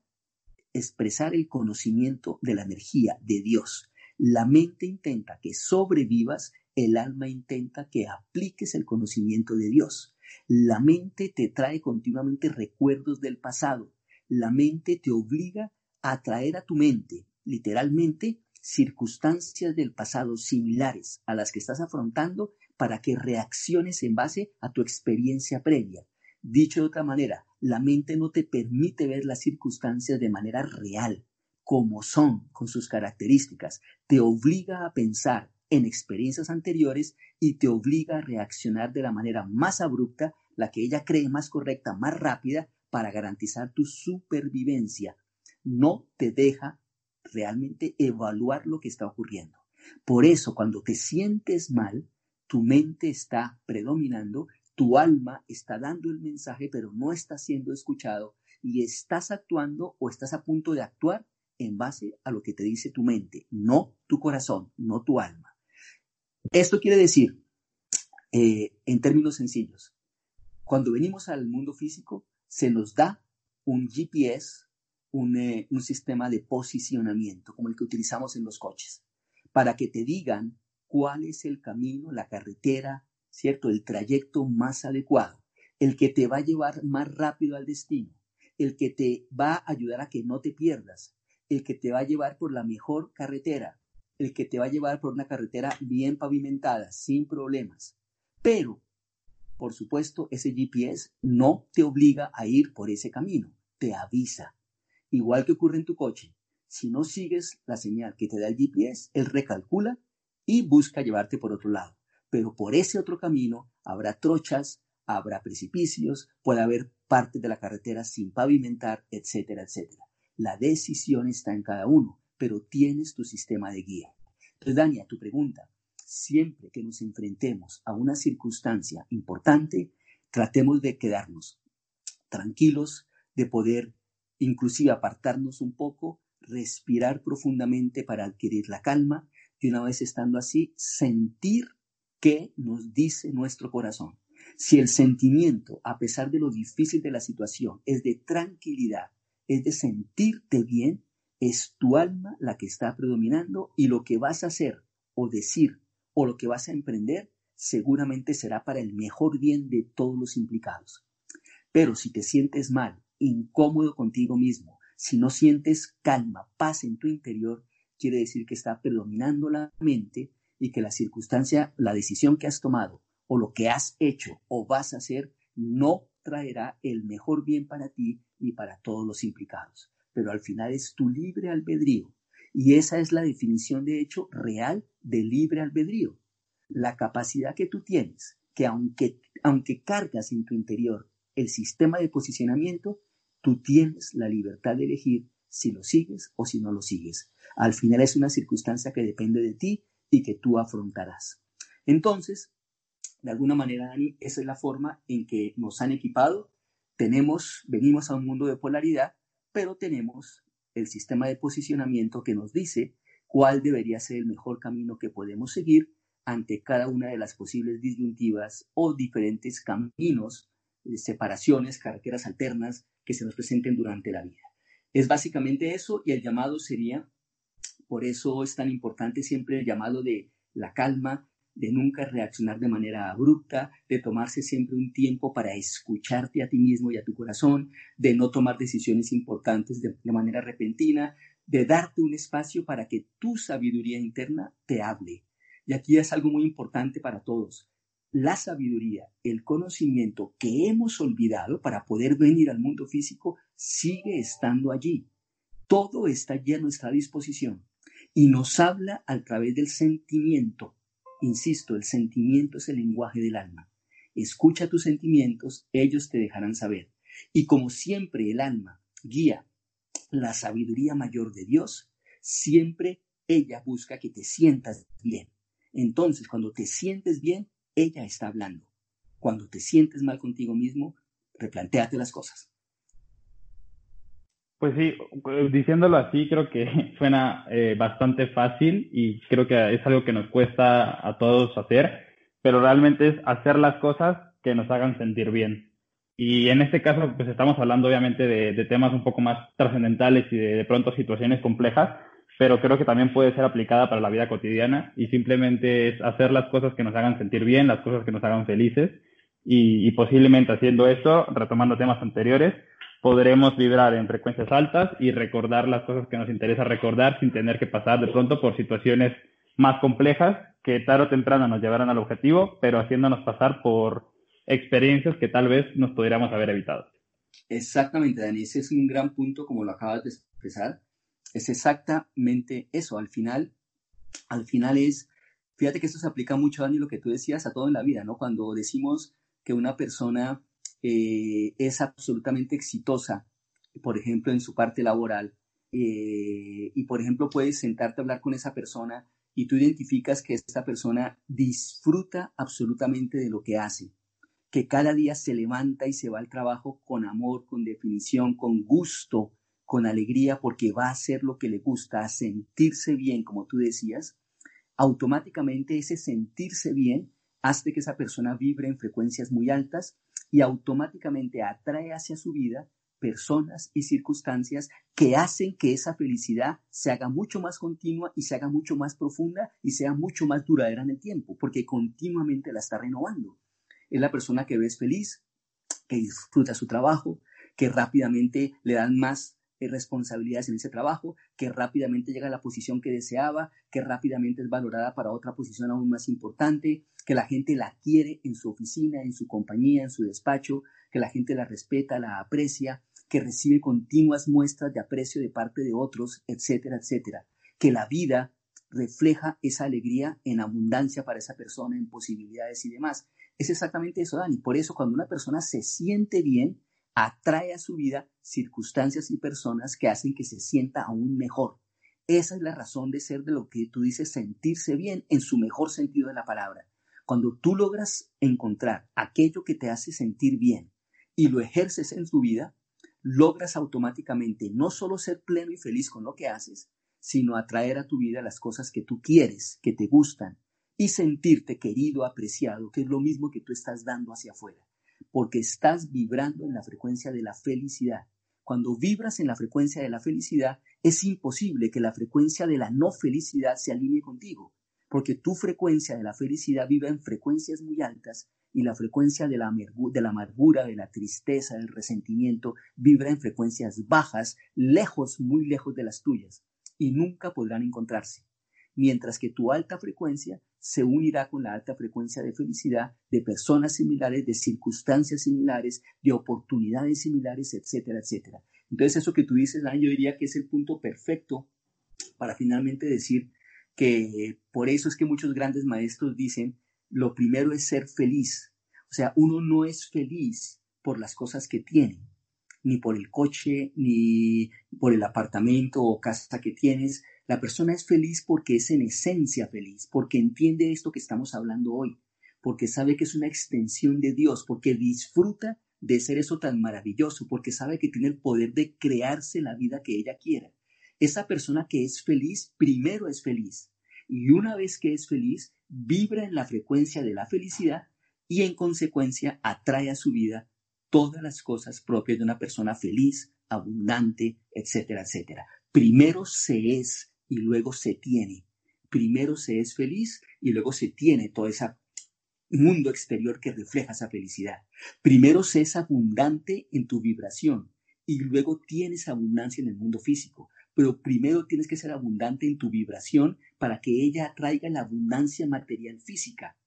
expresar el conocimiento de la energía de Dios. La mente intenta que sobrevivas, el alma intenta que apliques el conocimiento de Dios. La mente te trae continuamente recuerdos del pasado. La mente te obliga a traer a tu mente, literalmente, circunstancias del pasado similares a las que estás afrontando para que reacciones en base a tu experiencia previa. Dicho de otra manera, la mente no te permite ver las circunstancias de manera real, como son, con sus características. Te obliga a pensar en experiencias anteriores y te obliga a reaccionar de la manera más abrupta, la que ella cree más correcta, más rápida, para garantizar tu supervivencia. No te deja realmente evaluar lo que está ocurriendo. Por eso, cuando te sientes mal, tu mente está predominando, tu alma está dando el mensaje, pero no está siendo escuchado y estás actuando o estás a punto de actuar en base a lo que te dice tu mente, no tu corazón, no tu alma. Esto quiere decir, eh, en términos sencillos, cuando venimos al mundo físico, se nos da un GPS, un, eh, un sistema de posicionamiento, como el que utilizamos en los coches, para que te digan cuál es el camino, la carretera, ¿cierto? El trayecto más adecuado, el que te va a llevar más rápido al destino, el que te va a ayudar a que no te pierdas, el que te va a llevar por la mejor carretera, el que te va a llevar por una carretera bien pavimentada, sin problemas. Pero, por supuesto, ese GPS no te obliga a ir por ese camino, te avisa. Igual que ocurre en tu coche, si no sigues la señal que te da el GPS, él recalcula y busca llevarte por otro lado. Pero por ese otro camino habrá trochas, habrá precipicios, puede haber partes de la carretera sin pavimentar, etcétera, etcétera. La decisión está en cada uno, pero tienes tu sistema de guía. Entonces, Dania, tu pregunta, siempre que nos enfrentemos a una circunstancia importante, tratemos de quedarnos tranquilos, de poder inclusive apartarnos un poco, respirar profundamente para adquirir la calma y una vez estando así, sentir qué nos dice nuestro corazón. Si el sentimiento, a pesar de lo difícil de la situación, es de tranquilidad, es de sentirte bien, es tu alma la que está predominando y lo que vas a hacer o decir o lo que vas a emprender seguramente será para el mejor bien de todos los implicados. Pero si te sientes mal, incómodo contigo mismo, si no sientes calma, paz en tu interior, quiere decir que está predominando la mente y que la circunstancia, la decisión que has tomado o lo que has hecho o vas a hacer no traerá el mejor bien para ti y para todos los implicados. Pero al final es tu libre albedrío. Y esa es la definición de hecho real de libre albedrío. La capacidad que tú tienes, que aunque, aunque cargas en tu interior el sistema de posicionamiento, tú tienes la libertad de elegir si lo sigues o si no lo sigues. Al final es una circunstancia que depende de ti y que tú afrontarás. Entonces, de alguna manera, Dani, esa es la forma en que nos han equipado. Tenemos, venimos a un mundo de polaridad, pero tenemos el sistema de posicionamiento que nos dice cuál debería ser el mejor camino que podemos seguir ante cada una de las posibles disyuntivas o diferentes caminos eh, separaciones, carreteras alternas que se nos presenten durante la vida. Es básicamente eso y el llamado sería, por eso es tan importante siempre el llamado de la calma, de nunca reaccionar de manera abrupta, de tomarse siempre un tiempo para escucharte a ti mismo y a tu corazón, de no tomar decisiones importantes de, manera repentina, de darte un espacio para que tu sabiduría interna te hable. Y aquí es algo muy importante para todos. La sabiduría, el conocimiento que hemos olvidado para poder venir al mundo físico sigue estando allí. Todo está allí a nuestra disposición y nos habla a través del sentimiento, Insisto, el sentimiento es el lenguaje del alma. Escucha tus sentimientos, ellos te dejarán saber. Y como siempre el alma guía la sabiduría mayor de Dios, siempre ella busca que te sientas bien. Entonces, cuando te sientes bien, ella está hablando. Cuando te sientes mal contigo mismo, replantéate las cosas. Pues sí, diciéndolo así, creo que suena eh, bastante fácil y creo que es algo que nos cuesta a todos hacer, pero realmente es hacer las cosas que nos hagan sentir bien. Y en este caso, pues estamos hablando obviamente de, temas un poco más trascendentales y de, pronto situaciones complejas, pero creo que también puede ser aplicada para la vida cotidiana y simplemente es hacer las cosas que nos hagan sentir bien, las cosas que nos hagan felices y, posiblemente haciendo eso, retomando temas anteriores, podremos vibrar en frecuencias altas y recordar las cosas que nos interesa recordar sin tener que pasar de pronto por situaciones más complejas que tarde o temprano nos llevarán al objetivo, pero haciéndonos pasar por experiencias que tal vez nos pudiéramos haber evitado. Exactamente, Dani, ese es un gran punto como lo acabas de expresar. Es exactamente eso, al final, al final es, fíjate que esto se aplica mucho, Dani, lo que tú decías a todo en la vida, ¿no? Cuando decimos que una persona eh, es absolutamente exitosa, por ejemplo, en su parte laboral, eh, y por ejemplo puedes sentarte a hablar con esa persona y tú identificas que esta persona disfruta absolutamente de lo que hace, que cada día se levanta y se va al trabajo con amor, con definición, con gusto, con alegría, porque va a hacer lo que le gusta, a sentirse bien, como tú decías, automáticamente ese sentirse bien hace que esa persona vibre en frecuencias muy altas y automáticamente atrae hacia su vida personas y circunstancias que hacen que esa felicidad se haga mucho más continua y se haga mucho más profunda y sea mucho más duradera en el tiempo, porque continuamente la está renovando. Es la persona que ves feliz, que disfruta su trabajo, que rápidamente le dan más eh, responsabilidades en ese trabajo, que rápidamente llega a la posición que deseaba, que rápidamente es valorada para otra posición aún más importante, que la gente la quiere en su oficina, en su compañía, en su despacho, que la gente la respeta, la aprecia, que recibe continuas muestras de aprecio de parte de otros, etcétera, etcétera. Que la vida refleja esa alegría en abundancia para esa persona, en posibilidades y demás. Es exactamente eso, Dani. Por eso cuando una persona se siente bien, atrae a su vida circunstancias y personas que hacen que se sienta aún mejor. Esa es la razón de ser de lo que tú dices sentirse bien en su mejor sentido de la palabra. Cuando tú logras encontrar aquello que te hace sentir bien y lo ejerces en tu vida, logras automáticamente no solo ser pleno y feliz con lo que haces, sino atraer a tu vida las cosas que tú quieres, que te gustan, y sentirte querido, apreciado, que es lo mismo que tú estás dando hacia afuera, porque estás vibrando en la frecuencia de la felicidad. Cuando vibras en la frecuencia de la felicidad, es imposible que la frecuencia de la no felicidad se alinee contigo porque tu frecuencia de la felicidad vive en frecuencias muy altas y la frecuencia de la, de la amargura, de la tristeza, del resentimiento, vibra en frecuencias bajas, lejos, muy lejos de las tuyas, y nunca podrán encontrarse. Mientras que tu alta frecuencia se unirá con la alta frecuencia de felicidad de personas similares, de circunstancias similares, de oportunidades similares, etcétera, etcétera. Entonces eso que tú dices, yo diría que es el punto perfecto para finalmente decir que por eso es que muchos grandes maestros dicen, lo primero es ser feliz. O sea, uno no es feliz por las cosas que tiene, ni por el coche, ni por el apartamento o casa que tienes. La persona es feliz porque es en esencia feliz, porque entiende esto que estamos hablando hoy, porque sabe que es una extensión de Dios, porque disfruta de ser eso tan maravilloso, porque sabe que tiene el poder de crearse la vida que ella quiera. Esa persona que es feliz, primero es feliz. Y una vez que es feliz, vibra en la frecuencia de la felicidad y en consecuencia atrae a su vida todas las cosas propias de una persona feliz, abundante, etcétera, etcétera. Primero se es y luego se tiene. Primero se es feliz y luego se tiene todo ese mundo exterior que refleja esa felicidad. Primero se es abundante en tu vibración y luego tienes abundancia en el mundo físico. Pero primero tienes que ser abundante en tu vibración para que ella atraiga la abundancia material física.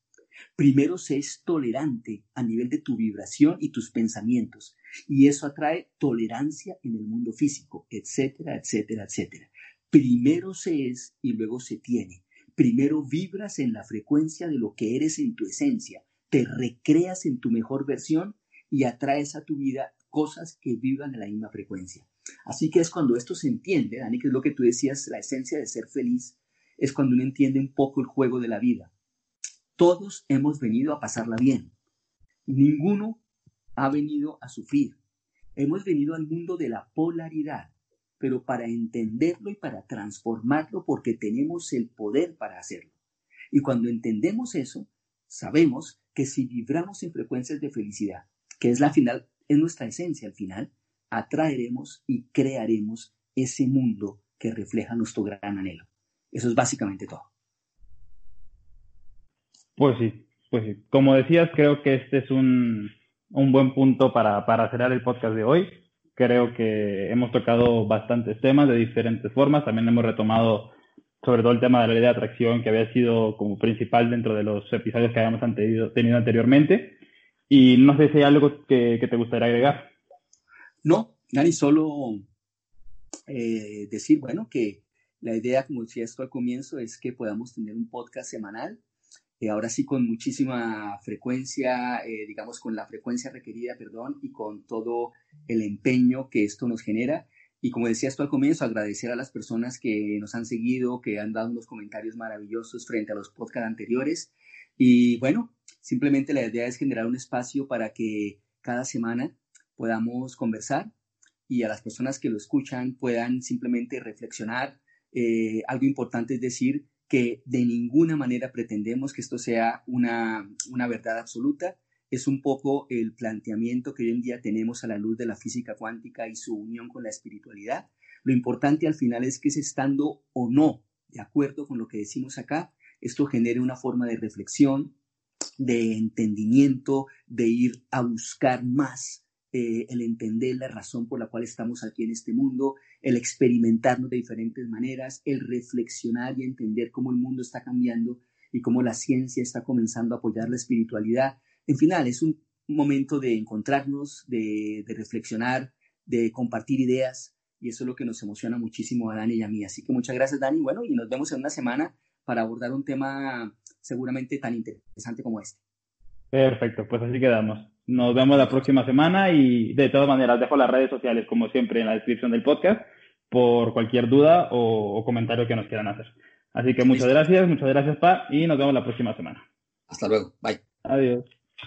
Primero se es tolerante a nivel de tu vibración y tus pensamientos, y eso atrae tolerancia en el mundo físico, etcétera, etcétera, etcétera. Primero se es y luego se tiene. Primero vibras en la frecuencia de lo que eres en tu esencia, te recreas en tu mejor versión y atraes a tu vida cosas que vivan en la misma frecuencia. Así que es cuando esto se entiende, Dani, que es lo que tú decías, la esencia de ser feliz, es cuando uno entiende un poco el juego de la vida. Todos hemos venido a pasarla bien. Ninguno ha venido a sufrir. Hemos venido al mundo de la polaridad, pero para entenderlo y para transformarlo porque tenemos el poder para hacerlo. Y cuando entendemos eso, sabemos que si vibramos en frecuencias de felicidad, que es la final, es nuestra esencia al final, atraeremos y crearemos ese mundo que refleja nuestro gran anhelo. Eso es básicamente todo. Pues sí, pues sí. Como decías, creo que este es un, un buen punto para, para cerrar el podcast de hoy. Creo que hemos tocado bastantes temas de diferentes formas. También hemos retomado sobre todo el tema de la ley de atracción que había sido como principal dentro de los episodios que habíamos tenido anteriormente. Y no sé si hay algo que, te gustaría agregar. No, Dani, solo eh, decir, bueno, que la idea, como decía esto al comienzo, es que podamos tener un podcast semanal eh, ahora sí con muchísima frecuencia, eh, digamos con la frecuencia requerida, perdón, y con todo el empeño que esto nos genera. Y como decía esto al comienzo, agradecer a las personas que nos han seguido, que han dado unos comentarios maravillosos frente a los podcasts anteriores. Y bueno, simplemente la idea es generar un espacio para que cada semana podamos conversar y a las personas que lo escuchan puedan simplemente reflexionar. Eh, algo importante es decir que de ninguna manera pretendemos que esto sea una, una verdad absoluta. Es un poco el planteamiento que hoy en día tenemos a la luz de la física cuántica y su unión con la espiritualidad. Lo importante al final es que es estando o no de acuerdo con lo que decimos acá, esto genere una forma de reflexión, de entendimiento, de ir a buscar más eh, el entender la razón por la cual estamos aquí en este mundo, el experimentarnos de diferentes maneras, el reflexionar y entender cómo el mundo está cambiando y cómo la ciencia está comenzando a apoyar la espiritualidad. En final, es un momento de encontrarnos, de, reflexionar, de compartir ideas y eso es lo que nos emociona muchísimo a Dani y a mí. Así que muchas gracias Dani, bueno, y nos vemos en una semana para abordar un tema seguramente tan interesante como este. Perfecto, pues así quedamos. Nos vemos la próxima semana y de todas maneras dejo las redes sociales como siempre en la descripción del podcast por cualquier duda o, comentario que nos quieran hacer. Así que muchas gracias, muchas gracias Pa y nos vemos la próxima semana. Hasta luego, bye. Adiós.